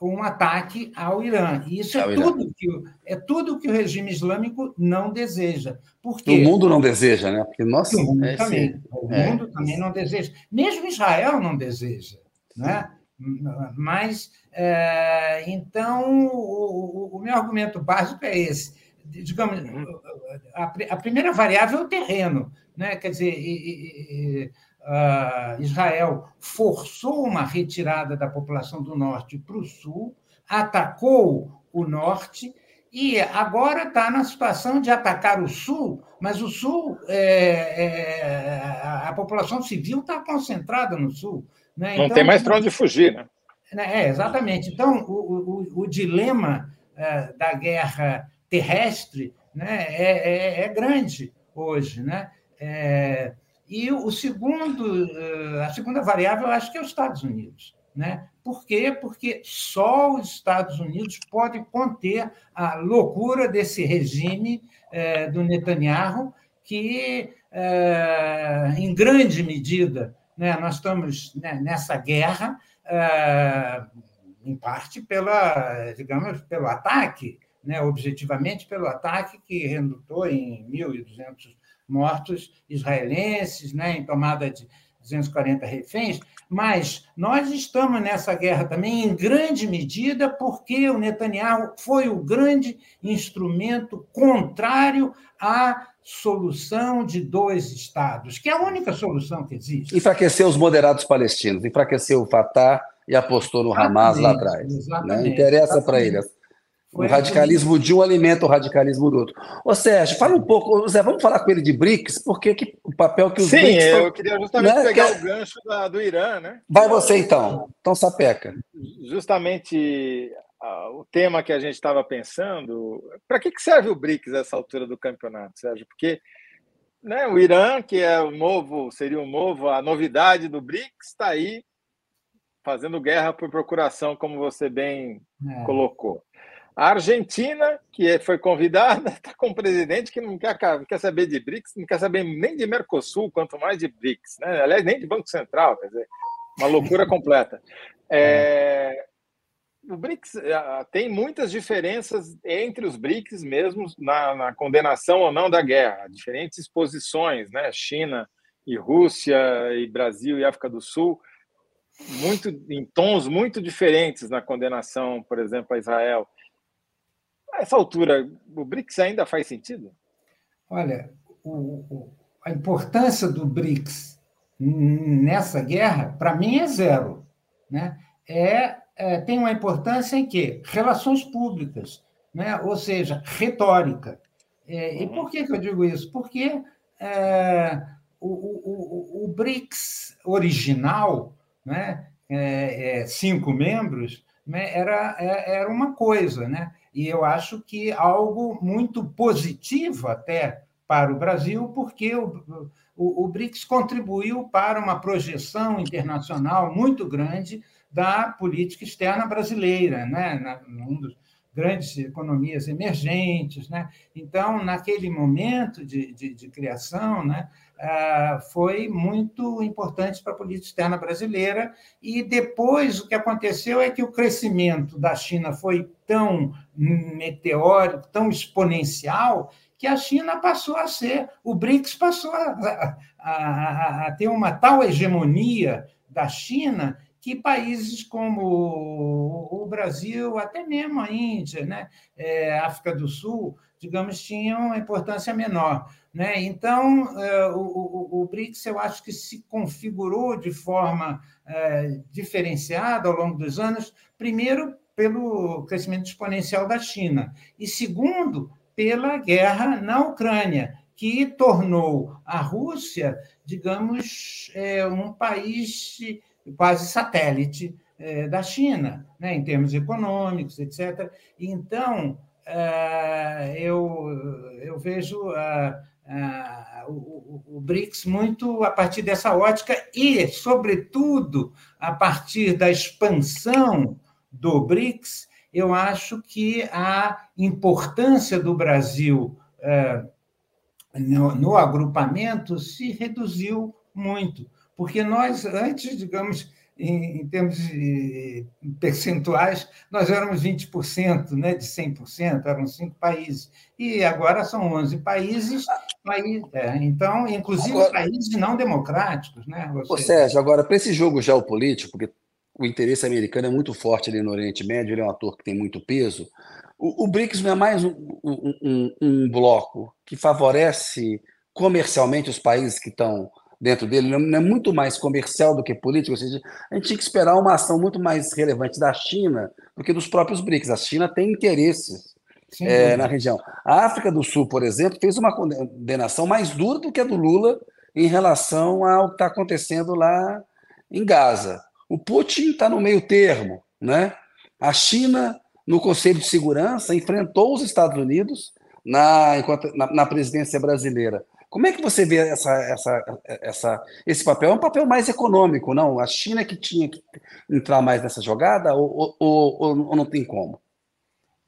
um ataque ao Irã. E isso é tudo, que, é tudo que o regime islâmico não deseja. Porque, o mundo não deseja, né? Porque nós, o mundo, é, também, o é. mundo também não deseja. Mesmo Israel não deseja. Né? Mas, é, então, o, o, meu argumento básico é esse. Digamos, a, a primeira variável é o terreno. Né? Quer dizer, e, e, Israel forçou uma retirada da população do norte para o sul, atacou o norte e agora está na situação de atacar o sul, mas o sul, é, é, a população civil está concentrada no sul. Né? Não então, tem mais para onde fugir, né? né? É, exatamente. Então, o, o, o dilema é, da guerra terrestre né, é, é, é grande hoje. Né? E o segundo, eh, a segunda variável, eu acho que é os Estados Unidos. Né? Por quê? Porque só os Estados Unidos podem conter a loucura desse regime eh, do Netanyahu, que, eh, em grande medida, né, nós estamos né, nessa guerra em parte pela, digamos, pelo ataque, né, objetivamente pelo ataque que resultou em 1.200 mortos israelenses, né, em tomada de 240 reféns, mas nós estamos nessa guerra também em grande medida porque o Netanyahu foi o grande instrumento contrário à solução de dois estados, que é a única solução que existe. Enfraqueceu os moderados palestinos, enfraqueceu o Fatah e apostou no Hamas lá atrás. Né? Exatamente. Né? Interessa para ele. O radicalismo de um alimenta o radicalismo do outro. Ô Sérgio, fala um pouco, Zé, vamos falar com ele de BRICS, porque que, o papel que os Sim, BRICS... Sim, eu queria justamente né? pegar o gancho da, do Irã, né? Vai você então, então sapeca. Justamente o tema que a gente estava pensando, para que, que serve o BRICS essa altura do campeonato, Sérgio? Porque né, o Irã, que é o novo, seria o novo, a novidade do BRICS, está aí fazendo guerra por procuração, como você bem é. colocou. A Argentina, que foi convidada, está com um presidente que não quer, quer saber de BRICS, não quer saber nem de Mercosul, quanto mais de BRICS, né? aliás, nem de Banco Central, quer dizer, uma loucura completa. É, o BRICS é, tem muitas diferenças entre os BRICS mesmo na, na, condenação ou não da guerra, diferentes posições, né? China e Rússia e Brasil e África do Sul, muito em tons muito diferentes na condenação, por exemplo, a Israel. A essa altura, o BRICS ainda faz sentido? Olha, o, o, a importância do BRICS nessa guerra, para mim, é zero. Né? É, é, tem uma importância em que? Relações públicas, né? ou seja, retórica. É, e uhum. por que, que eu digo isso? Porque é, o, o, o, BRICS original, né? É, é, cinco membros, né? era, era uma coisa, né? E eu acho que algo muito positivo até para o Brasil, porque o, o, o BRICS contribuiu para uma projeção internacional muito grande da política externa brasileira, né? Na, dos grandes economias emergentes. Né? Então, naquele momento de, de, de criação, né, foi muito importante para a política externa brasileira. E depois, o que aconteceu é que o crescimento da China foi tão meteórico, tão exponencial, que a China passou a ser, o BRICS passou a, a, a, ter uma tal hegemonia da China que países como o Brasil, até mesmo a Índia, né, é, África do Sul, digamos, tinham importância menor. Né? Então, é, o, o, o, BRICS, eu acho que se configurou de forma é, diferenciada ao longo dos anos, primeiro, pelo crescimento exponencial da China, e segundo, pela guerra na Ucrânia, que tornou a Rússia, digamos, é, um país quase satélite da China, né, em termos econômicos, etc. Então, eu, eu vejo o, o, BRICS muito a partir dessa ótica e, sobretudo, a partir da expansão do BRICS, eu acho que a importância do Brasil no, no agrupamento se reduziu muito. Porque nós, antes, digamos, em, em termos de percentuais, nós éramos 20% né, de 100%, eram cinco países, e agora são 11 países, país, é, então, inclusive agora, países não democráticos. Né, Ou Sérgio, agora, para esse jogo geopolítico, porque o interesse americano é muito forte ali no Oriente Médio, ele é um ator que tem muito peso, o, o BRICS não é mais um, um, um, um bloco que favorece comercialmente os países que estão dentro dele, não é muito mais comercial do que político, ou seja, a gente tinha que esperar uma ação muito mais relevante da China do que dos próprios BRICS. A China tem interesses é, na região. A África do Sul, por exemplo, fez uma condenação mais dura do que a do Lula em relação ao que está acontecendo lá em Gaza. O Putin está no meio termo, né? A China, no Conselho de Segurança, enfrentou os Estados Unidos na, na, na presidência brasileira. Como é que você vê essa, essa, essa, esse papel? É um papel mais econômico, não? A China que tinha que entrar mais nessa jogada ou, ou, ou, ou não tem como?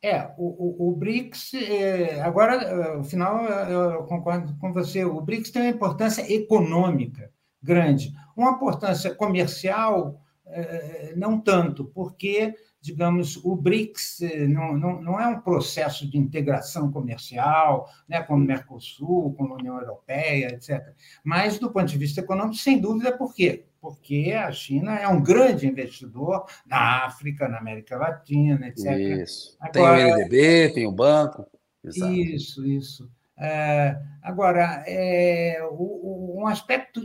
É, o, o, o BRICS, é, agora, no final, eu concordo com você, o BRICS tem uma importância econômica grande, uma importância comercial, é, não tanto, porque digamos, o BRICS eh, não, não, não é um processo de integração comercial, né, como o Mercosul, como a União Europeia, etc. Mas, do ponto de vista econômico, sem dúvida, por quê? Porque a China é um grande investidor na África, na América Latina, etc. Isso. Agora, tem o NDB, tem o banco. Exato. Isso, isso. É, agora, é, um aspecto,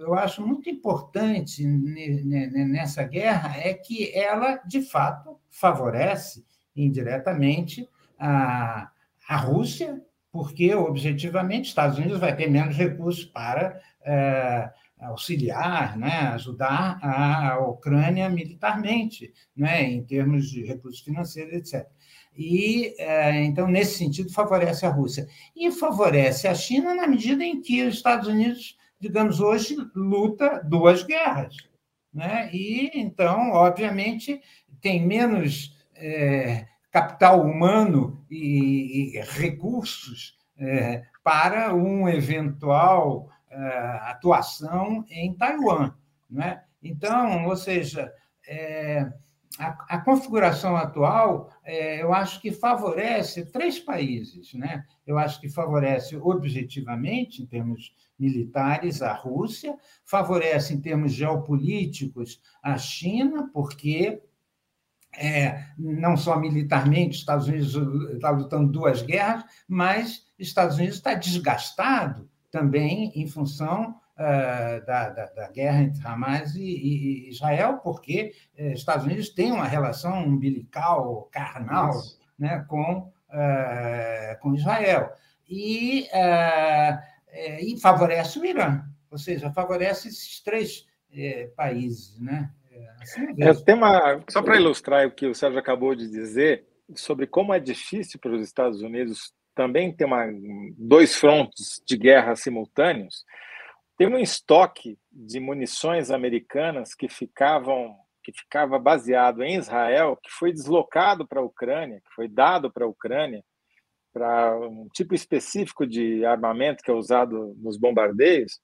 eu acho muito importante nessa guerra é que ela, de fato, favorece indiretamente a, a Rússia, porque, objetivamente, Estados Unidos vai ter menos recursos para é, auxiliar, né, ajudar a Ucrânia militarmente, né, em termos de recursos financeiros, etc e é, então nesse sentido favorece a Rússia e favorece a China na medida em que os Estados Unidos, digamos hoje, luta duas guerras, né? E então, obviamente, tem menos é, capital humano e, e recursos é, para uma eventual é, atuação em Taiwan, né? Então, ou seja, é, a, a, configuração atual, é, eu acho que favorece três países. Né? Eu acho que favorece objetivamente, em termos militares, a Rússia, favorece em termos geopolíticos a China, porque é, não só militarmente, os Estados Unidos está lutando duas guerras, mas Estados Unidos está desgastado também em função da, da, da, guerra entre Hamas e, e Israel, porque uh, Estados Unidos tem uma relação umbilical, carnal, né, com, uh, com Israel. E, e favorece o Irã, ou seja, favorece esses três países. Né? Assim é, tem uma, só para ilustrar o que o Sérgio acabou de dizer, sobre como é difícil para os Estados Unidos também ter uma, dois frontes de guerra simultâneos, tem um estoque de munições americanas que ficavam que ficava baseado em Israel, que foi deslocado para a Ucrânia, que foi dado para a Ucrânia para um tipo específico de armamento que é usado nos bombardeios,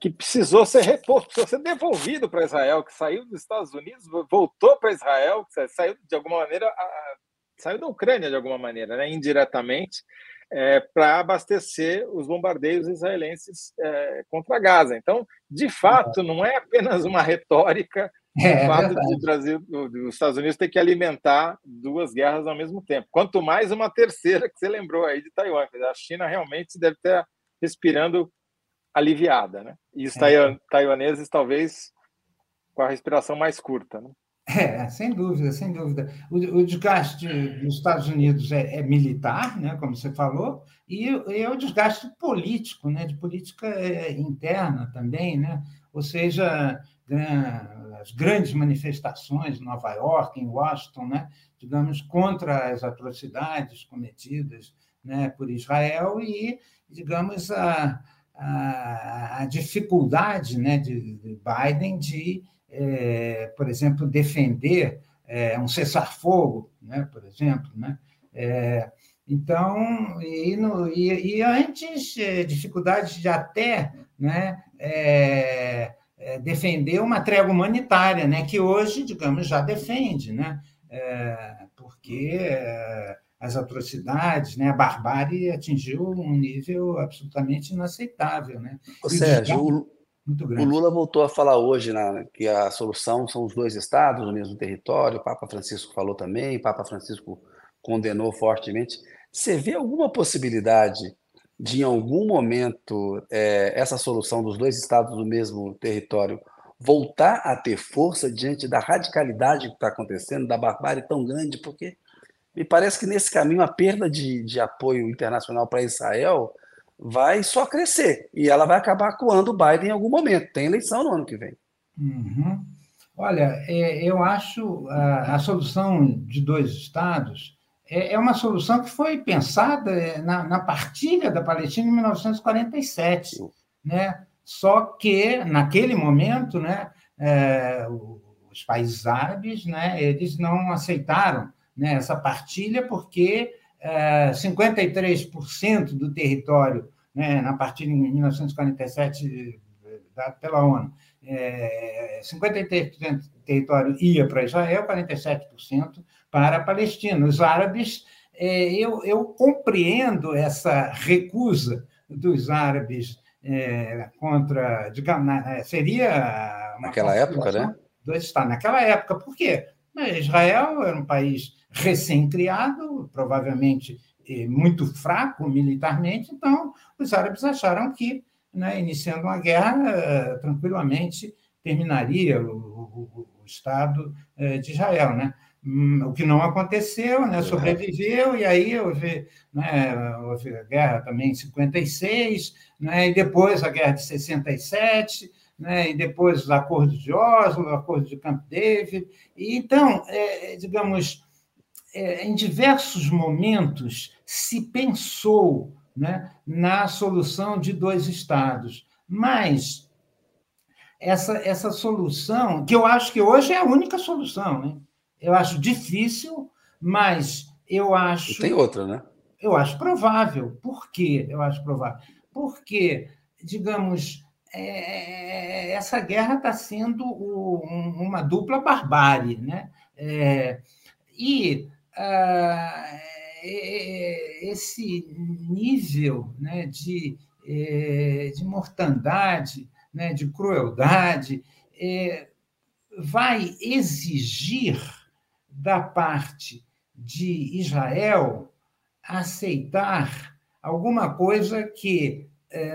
que precisou ser reposto, precisou ser devolvido para Israel, que saiu dos Estados Unidos, voltou para Israel, que saiu de alguma maneira, saiu da Ucrânia de alguma maneira, né, indiretamente, é, para abastecer os bombardeios israelenses é, contra Gaza. Então, de fato, não é apenas uma retórica é, o fato de Brasil, dos Estados Unidos ter que alimentar duas guerras ao mesmo tempo. Quanto mais uma terceira que você lembrou aí de Taiwan. A China realmente deve estar respirando aliviada, né? E os é. taiwaneses talvez com a respiração mais curta, né? É, sem dúvida, sem dúvida. O, o desgaste dos Estados Unidos é, é, militar, né, como você falou, e, e é o desgaste político, né, de política é, interna também, né? ou seja, as grandes manifestações em Nova York, em Washington, né, digamos, contra as atrocidades cometidas né, por Israel e, digamos, a, a, a dificuldade né, de, de Biden de é, por exemplo, defender é, um cessar-fogo, né, por exemplo. Né? É, então, e, no, e, e antes, é, dificuldades de até né, é, é, defender uma trégua humanitária, né, que hoje, digamos, já defende, né, porque as atrocidades, né, a barbárie atingiu um nível absolutamente inaceitável. Né? Ô, Sérgio, muito grande. O Lula voltou a falar hoje na, que a solução são os dois estados no mesmo território. O Papa Francisco falou também, o Papa Francisco condenou fortemente. Você vê alguma possibilidade de, em algum momento, é, essa solução dos dois estados no mesmo território voltar a ter força diante da radicalidade que está acontecendo, da barbárie tão grande? Porque me parece que nesse caminho a perda de, de apoio internacional para Israel vai só crescer e ela vai acabar acuando o Biden em algum momento. Tem eleição no ano que vem. Uhum. Olha, é, eu acho a, a, solução de dois estados é, é, uma solução que foi pensada é, na, na partilha da Palestina em 1947, né? Só que naquele momento, né, é, os países árabes, né, eles não aceitaram né, essa partilha porque 53% é, do território, né, na partir de 1947, dado pela ONU. É, 53% do território ia para Israel, 47% para a Palestina. Os árabes, é, eu, eu compreendo essa recusa dos árabes é, contra, digamos, é, seria naquela época, né? Do Estado naquela época, por quê? Israel era um país recém-criado, provavelmente muito fraco militarmente, então os árabes acharam que, né, iniciando uma guerra, eh, tranquilamente terminaria o, o, o Estado eh, de Israel. Né? Hum, o que não aconteceu, né? sobreviveu, e aí houve, né, houve a guerra também em 56, né? e depois a guerra de 67, né? e depois os acordos de Oslo, o acordo de Camp David. E, então, é, digamos, é, em diversos momentos se pensou né, na solução de dois estados, mas essa, essa solução, que eu acho que hoje é a única solução, né? eu acho difícil, mas eu acho. E tem outra, né? Eu acho provável. Por quê? Eu acho provável. Porque, digamos, é, essa guerra está sendo um, uma dupla barbárie. Né? É, e ah, esse nível né, de, é, de mortandade, né, de crueldade, é, vai exigir da parte de Israel aceitar alguma coisa que, é,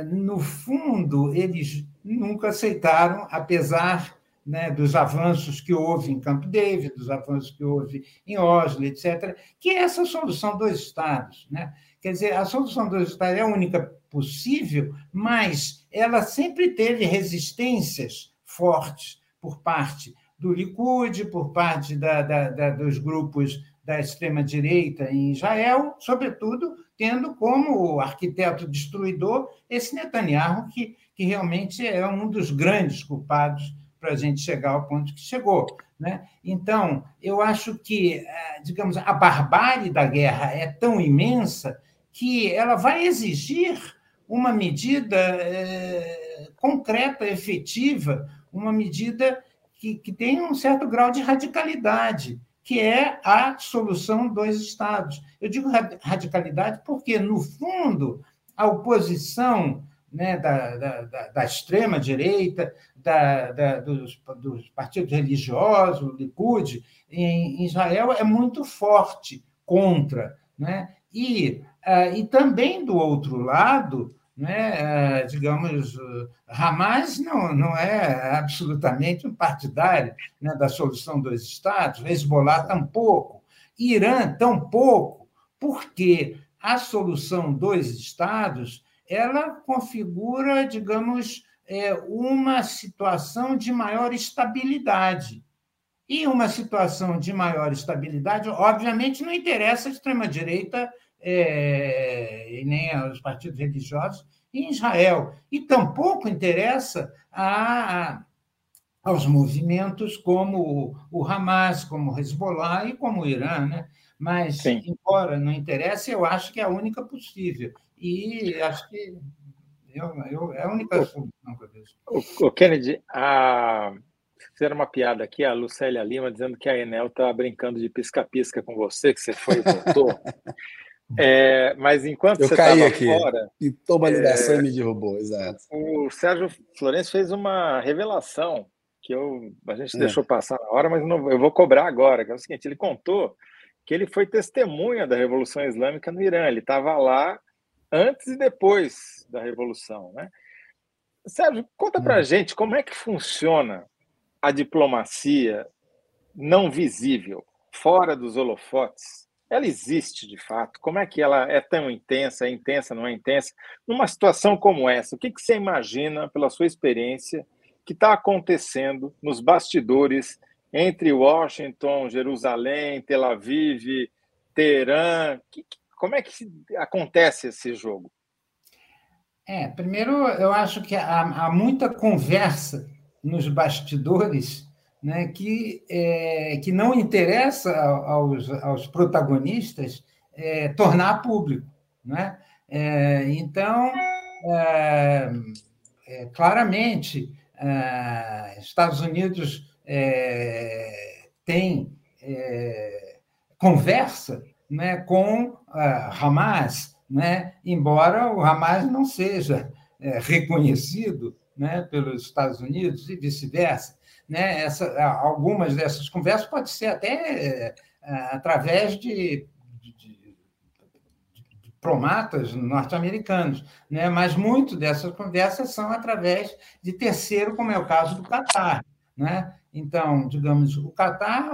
no fundo, eles nunca aceitaram, apesar né, dos avanços que houve em Camp David, dos avanços que houve em Oslo, etc., que é essa solução dos Estados. Né? Quer dizer, a solução dos Estados é a única possível, mas ela sempre teve resistências fortes por parte do Likud, por parte da, da, da, dos grupos da extrema-direita em Israel, sobretudo tendo como arquiteto destruidor esse Netanyahu, que, que realmente é um dos grandes culpados para a gente chegar ao ponto que chegou. Né? Então, eu acho que, eh, digamos, a barbárie da guerra é tão imensa que ela vai exigir uma medida é, concreta, efetiva, uma medida que, que tem um certo grau de radicalidade, que é a solução dos Estados. Eu digo radicalidade porque, no fundo, a oposição né, da, da, da extrema-direita, da, da, dos, dos, partidos religiosos, Likud, em, Israel é muito forte contra. Né? E, uh, e também, do outro lado, né, uh, digamos, uh, Hamas não, não é absolutamente um partidário né, da solução dos Estados, Hezbollah tampouco, Irã tampouco, porque a solução dos Estados ela configura, digamos, é, uma situação de maior estabilidade. E uma situação de maior estabilidade, obviamente, não interessa a extrema-direita é, e nem aos partidos religiosos em Israel. E tampouco interessa a, aos movimentos como o Hamas, como o Hezbollah e como o Irã. Né? Mas, Sim. embora não interesse, eu acho que é a única possível. E acho que eu, eu, é a única solução que eu vejo. O, Kennedy, a, fizeram uma piada aqui, a Lucélia Lima, dizendo que a Enel está brincando de pisca-pisca com você, que você foi e voltou. É, mas enquanto eu você estava fora. E toma a ligação é, e me derrubou, exato. O Sérgio Florencio fez uma revelação que eu, a gente é. deixou passar na hora, mas não, eu vou cobrar agora, que é o seguinte: ele contou que ele foi testemunha da Revolução Islâmica no Irã. Ele estava lá antes e depois da Revolução. Né? Sérgio, conta para a hum. gente como é que funciona a diplomacia não visível, fora dos holofotes. Ela existe de fato? Como é que ela é tão intensa? É intensa, não é intensa? Numa situação como essa, o que, que você imagina, pela sua experiência, que está acontecendo nos bastidores entre Washington, Jerusalém, Tel Aviv, Teherã? Que, como é que acontece esse jogo? É, primeiro, eu acho que há, há muita conversa nos bastidores né, que, é, que não interessa aos, aos protagonistas é, tornar público. Né? É, então, é, é, claramente, ah, Estados Unidos é, tem é, conversa né, com Hamas, né, embora o Hamas não seja é, reconhecido né, pelos Estados Unidos e vice-versa. Né, essa, algumas dessas conversas pode ser até é, através de, de, de, diplomatas norte-americanos, né, mas muito dessas conversas são através de terceiro, como é o caso do Catar. Né? Então, digamos, o Catar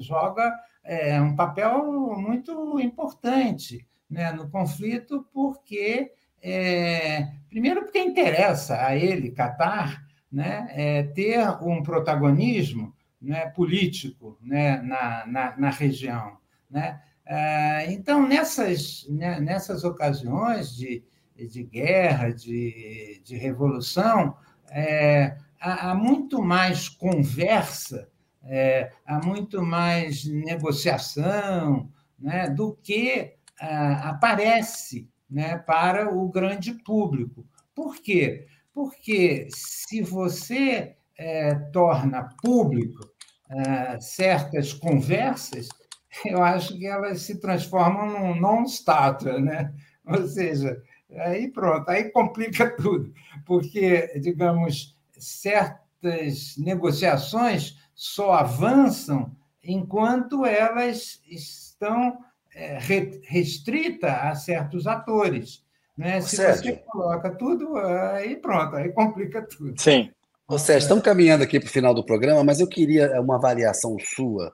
joga é, um papel muito importante né, no conflito, porque, é, primeiro, porque interessa a ele, Catar, né, é, ter um protagonismo né, político né, na, na, na região. Né? É, então, nessas, né, nessas ocasiões de, de guerra, de, de revolução, é, há, há muito mais conversa, é, há muito mais negociação né, do que ah, aparece né, para o grande público. Por quê? Porque se você é, torna público é, certas conversas, eu acho que elas se transformam num non-stata, né? Ou seja, aí pronto, aí complica tudo, porque, digamos, certas negociações só avançam enquanto elas estão é, restritas a certos atores. Né? Se Sérgio. você coloca tudo, aí pronto, aí complica tudo. Sim. Ô, Sérgio, estamos caminhando aqui para o final do programa, mas eu queria uma avaliação sua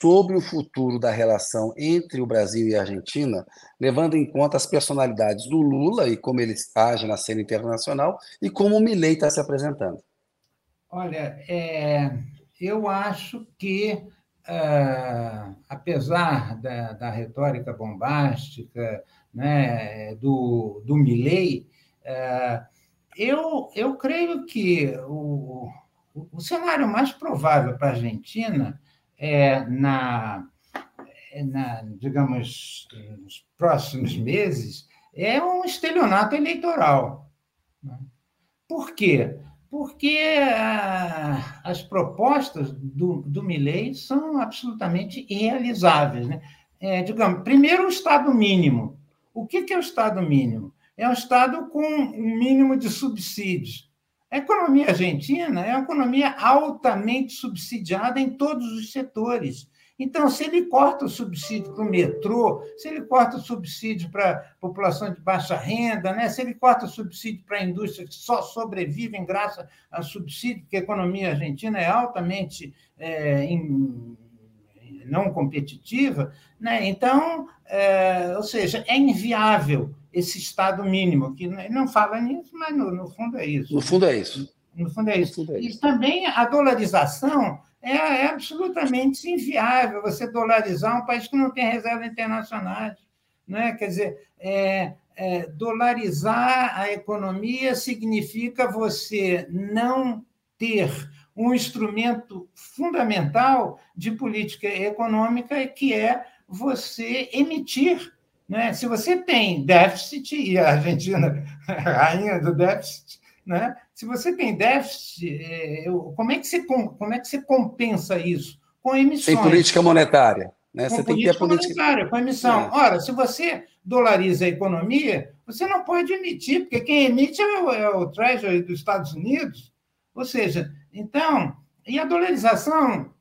sobre o futuro da relação entre o Brasil e a Argentina, levando em conta as personalidades do Lula e como ele age na cena internacional e como o Milei está se apresentando. Olha, é, eu acho que, uh, apesar da, da, retórica bombástica né, do, do Milley, uh, eu, eu creio que o, o cenário mais provável para a Argentina é na, é na, digamos, nos próximos meses é um estelionato eleitoral. Né. Por quê? porque ah, as propostas do, do Milley são absolutamente irrealizáveis. Né? É, digamos, primeiro, o Estado mínimo. O que, é o Estado mínimo? É um Estado com um mínimo de subsídios. A economia argentina é uma economia altamente subsidiada em todos os setores. Então, se ele corta o subsídio para o metrô, se ele corta o subsídio para a população de baixa renda, né? se ele corta o subsídio para a indústria que só sobrevivem graças a subsídio, porque a economia argentina é altamente é, não competitiva, né? então, é, ou seja, é inviável esse Estado mínimo, que não fala nisso, mas no, no fundo é isso. No fundo é isso. No fundo é isso. Fundo é isso. E também a dolarização é, é, absolutamente inviável você dolarizar um país que não tem reservas internacionais. Né? Quer dizer, é, é, dolarizar a economia significa você não ter um instrumento fundamental de política econômica que é você emitir. Né? Se você tem déficit, e a Argentina, a rainha do déficit, né? Se você tem déficit, é, como é, que você, como é que você compensa isso? Com emissões. Sem política monetária. Né? Com você tem que ter política monetária, com emissão. É. Ora, se você dolariza a economia, você não pode emitir, porque quem emite é o, é o Treasury dos Estados Unidos. Ou seja, então, e a dolarização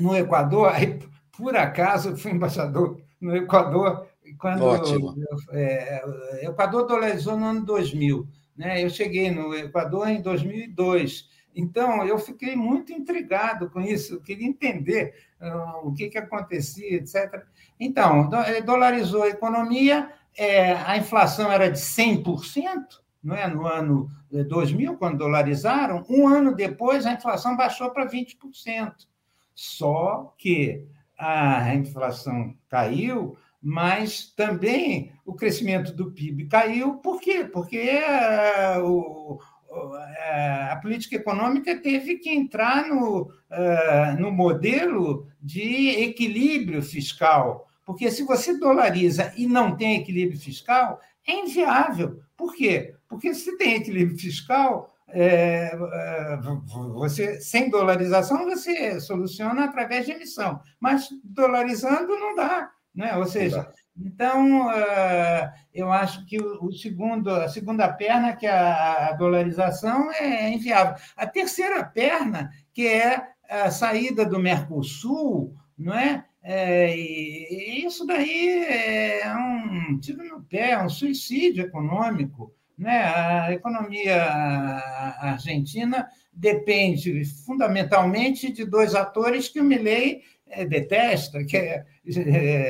no Equador, aí, por acaso, eu fui embaixador no Equador quando Ótimo. É, o Equador dolarizou no ano 2000. Né? Eu cheguei no Equador em 2002. Então, eu fiquei muito intrigado com isso, eu queria entender uh, o que, que acontecia, etc. Então, eh, dolarizou a economia, é, a inflação era de 100%, não é? no ano 2000, quando dolarizaram, um ano depois a inflação baixou para 20%. Só que a inflação caiu, mas também o crescimento do PIB caiu. Por quê? Porque uh, o, uh, a política econômica teve que entrar no, no modelo de equilíbrio fiscal. Porque se você dolariza e não tem equilíbrio fiscal, é inviável. Por quê? Porque se tem equilíbrio fiscal, é, é, você sem dolarização você soluciona através de emissão, mas dolarizando não dá, né? Ou seja, então é, eu acho que o segundo, a segunda perna que é a dolarização é inviável. A terceira perna que é a saída do Mercosul, não é? É, e isso daí é um tiro no pé, é um suicídio econômico. Né? A economia argentina depende fundamentalmente de dois atores que o Milley é, detesta, que é,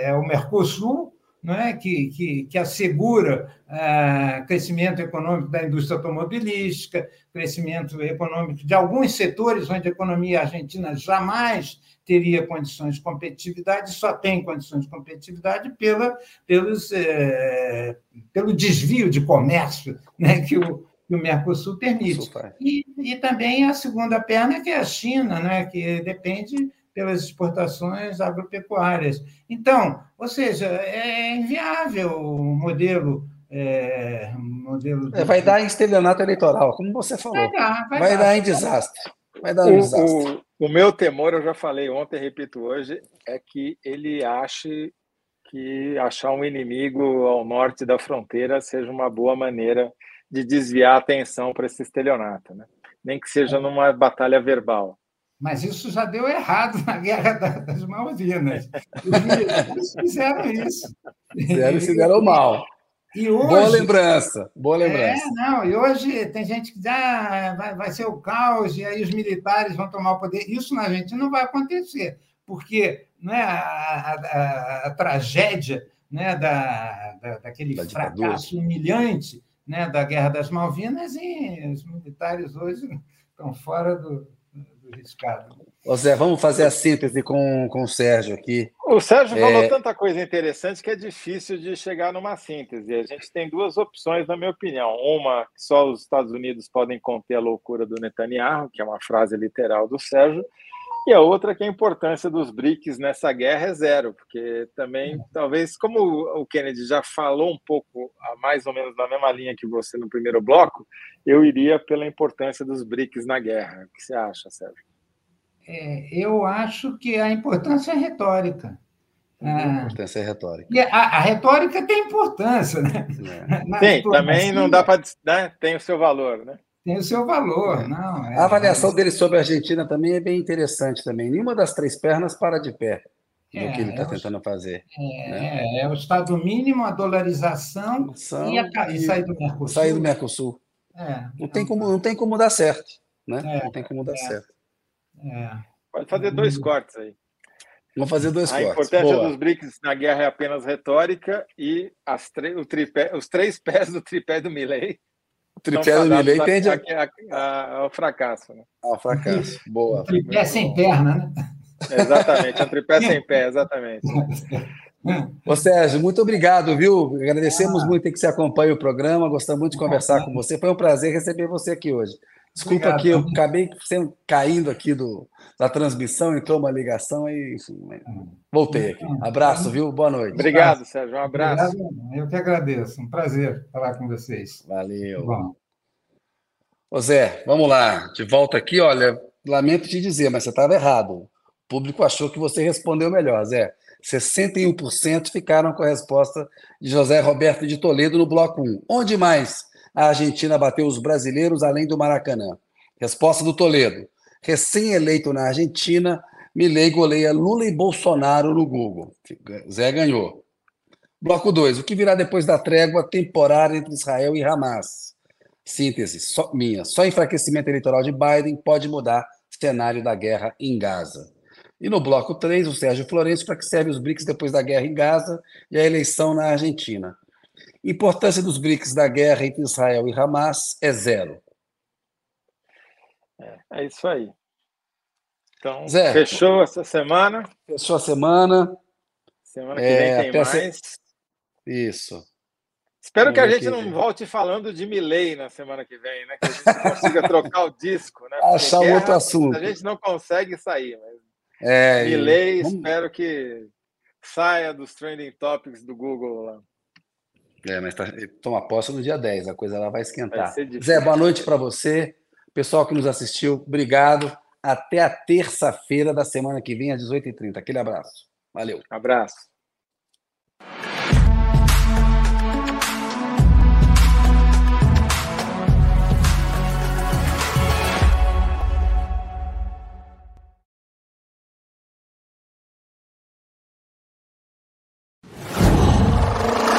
é, o Mercosul, não é? que, que, que assegura ah, crescimento econômico da indústria automobilística, crescimento econômico de alguns setores onde a economia argentina jamais teria condições de competitividade, só tem condições de competitividade pela, pelos, é, pelo desvio de comércio né, que, o, que o Mercosul permite. E, e também a segunda perna, que é a China, né, que depende pelas exportações agropecuárias. Então, ou seja, é inviável o modelo. É, modelo de... é, vai dar em estelionato eleitoral, como você falou. Vai dar, vai vai dar, dar em desastre. Vai dar um o, desastre. O, o meu temor, eu já falei ontem, repito hoje, é que ele ache que achar um inimigo ao norte da fronteira seja uma boa maneira de desviar a atenção para esse estelionato, né? nem que seja numa batalha verbal. Mas isso já deu errado na Guerra das Malvinas. Eles fizeram isso. Fizeram, fizeram mal. E hoje, boa lembrança, boa é, lembrança. É, não, e hoje tem gente que diz, ah, vai, vai ser o caos, e aí os militares vão tomar o poder. Isso na Argentina não vai acontecer, porque né, a, a, a tragédia né, da, da, daquele da fracasso humilhante né, da Guerra das Malvinas, e os militares hoje estão fora do, do riscado. Ô Zé, vamos fazer a síntese com, com o Sérgio aqui. O Sérgio é... falou tanta coisa interessante que é difícil de chegar numa síntese. A gente tem duas opções, na minha opinião. Uma, que só os Estados Unidos podem conter a loucura do Netanyahu, que é uma frase literal do Sérgio, e a outra que a importância dos BRICS nessa guerra é zero, porque também, talvez, como o Kennedy já falou um pouco, mais ou menos na mesma linha que você no primeiro bloco, eu iria pela importância dos BRICS na guerra. O que você acha, Sérgio? É, eu acho que a importância é retórica. A ah, importância é retórica. E a, a, retórica tem importância, né? É. Tem, também não dá para. Né? Tem o seu valor, né? Tem o seu valor. É. Não, é, a avaliação dele sobre a Argentina também é bem interessante também. Nenhuma das três pernas para de pé é, que ele está é tentando fazer. É, né? é, o Estado mínimo, a dolarização e, a, e, sair do Mercosul. Sair do Mercosul. não, tem como, não tem como dar certo. Né? não tem como dar certo. Pode fazer dois cortes aí. Vamos fazer dois a cortes. A importância Boa. dos BRICS na guerra é apenas retórica e as o tripé, os três pés do tripé do Milley tripé do Milley tende a... ao fracasso. Né? Ao fracasso, boa. O tripé sem perna, né? Exatamente, é um tripé sem pé, exatamente. Ô Sérgio, muito obrigado, viu? Agradecemos ah. muito que você acompanhe o programa, gostamos muito de conversar com você. Foi um prazer receber você aqui hoje. Desculpa Obrigado, que eu acabei sendo, caindo aqui do, da transmissão, entrou uma ligação e voltei aqui. Abraço, viu? Boa noite. Obrigado, Sérgio. Um abraço. Obrigado. Eu que agradeço. Um prazer falar com vocês. Valeu. Bom. Ô Zé, vamos lá. De volta aqui, olha, lamento te dizer, mas você estava errado. O público achou que você respondeu melhor, Zé. 61% ficaram com a resposta de José Roberto de Toledo no bloco 1. Onde mais a Argentina bateu os brasileiros além do Maracanã? Resposta do Toledo. Recém-eleito na Argentina, Milei goleia Lula e Bolsonaro no Google. Zé ganhou. Bloco 2. O que virá depois da trégua temporária entre Israel e Hamas? Síntese só, minha. Só enfraquecimento eleitoral de Biden pode mudar o cenário da guerra em Gaza. E no bloco 3, o Sérgio Florencio, para que serve os BRICS depois da guerra em Gaza e a eleição na Argentina. Importância dos BRICS da guerra entre Israel e Hamas é zero. É, é isso aí. Então, Zé, fechou essa semana. Fechou a semana. Semana que é, vem tem mais. Se... Isso. Espero que a gente não volte falando de Milley na semana que vem, né? Que a gente consiga trocar o disco, né? Achar guerra, outro assunto. A gente não consegue sair, mas é, Milley, e... espero que saia dos trending topics do Google lá. É, mas tá, toma posse no dia 10, a coisa lá vai esquentar. Vai Zé, boa noite para você. Pessoal que nos assistiu, obrigado. Até a terça-feira da semana que vem, às 18h30. Aquele abraço. Valeu. Abraço.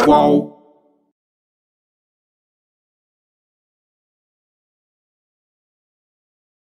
Qual?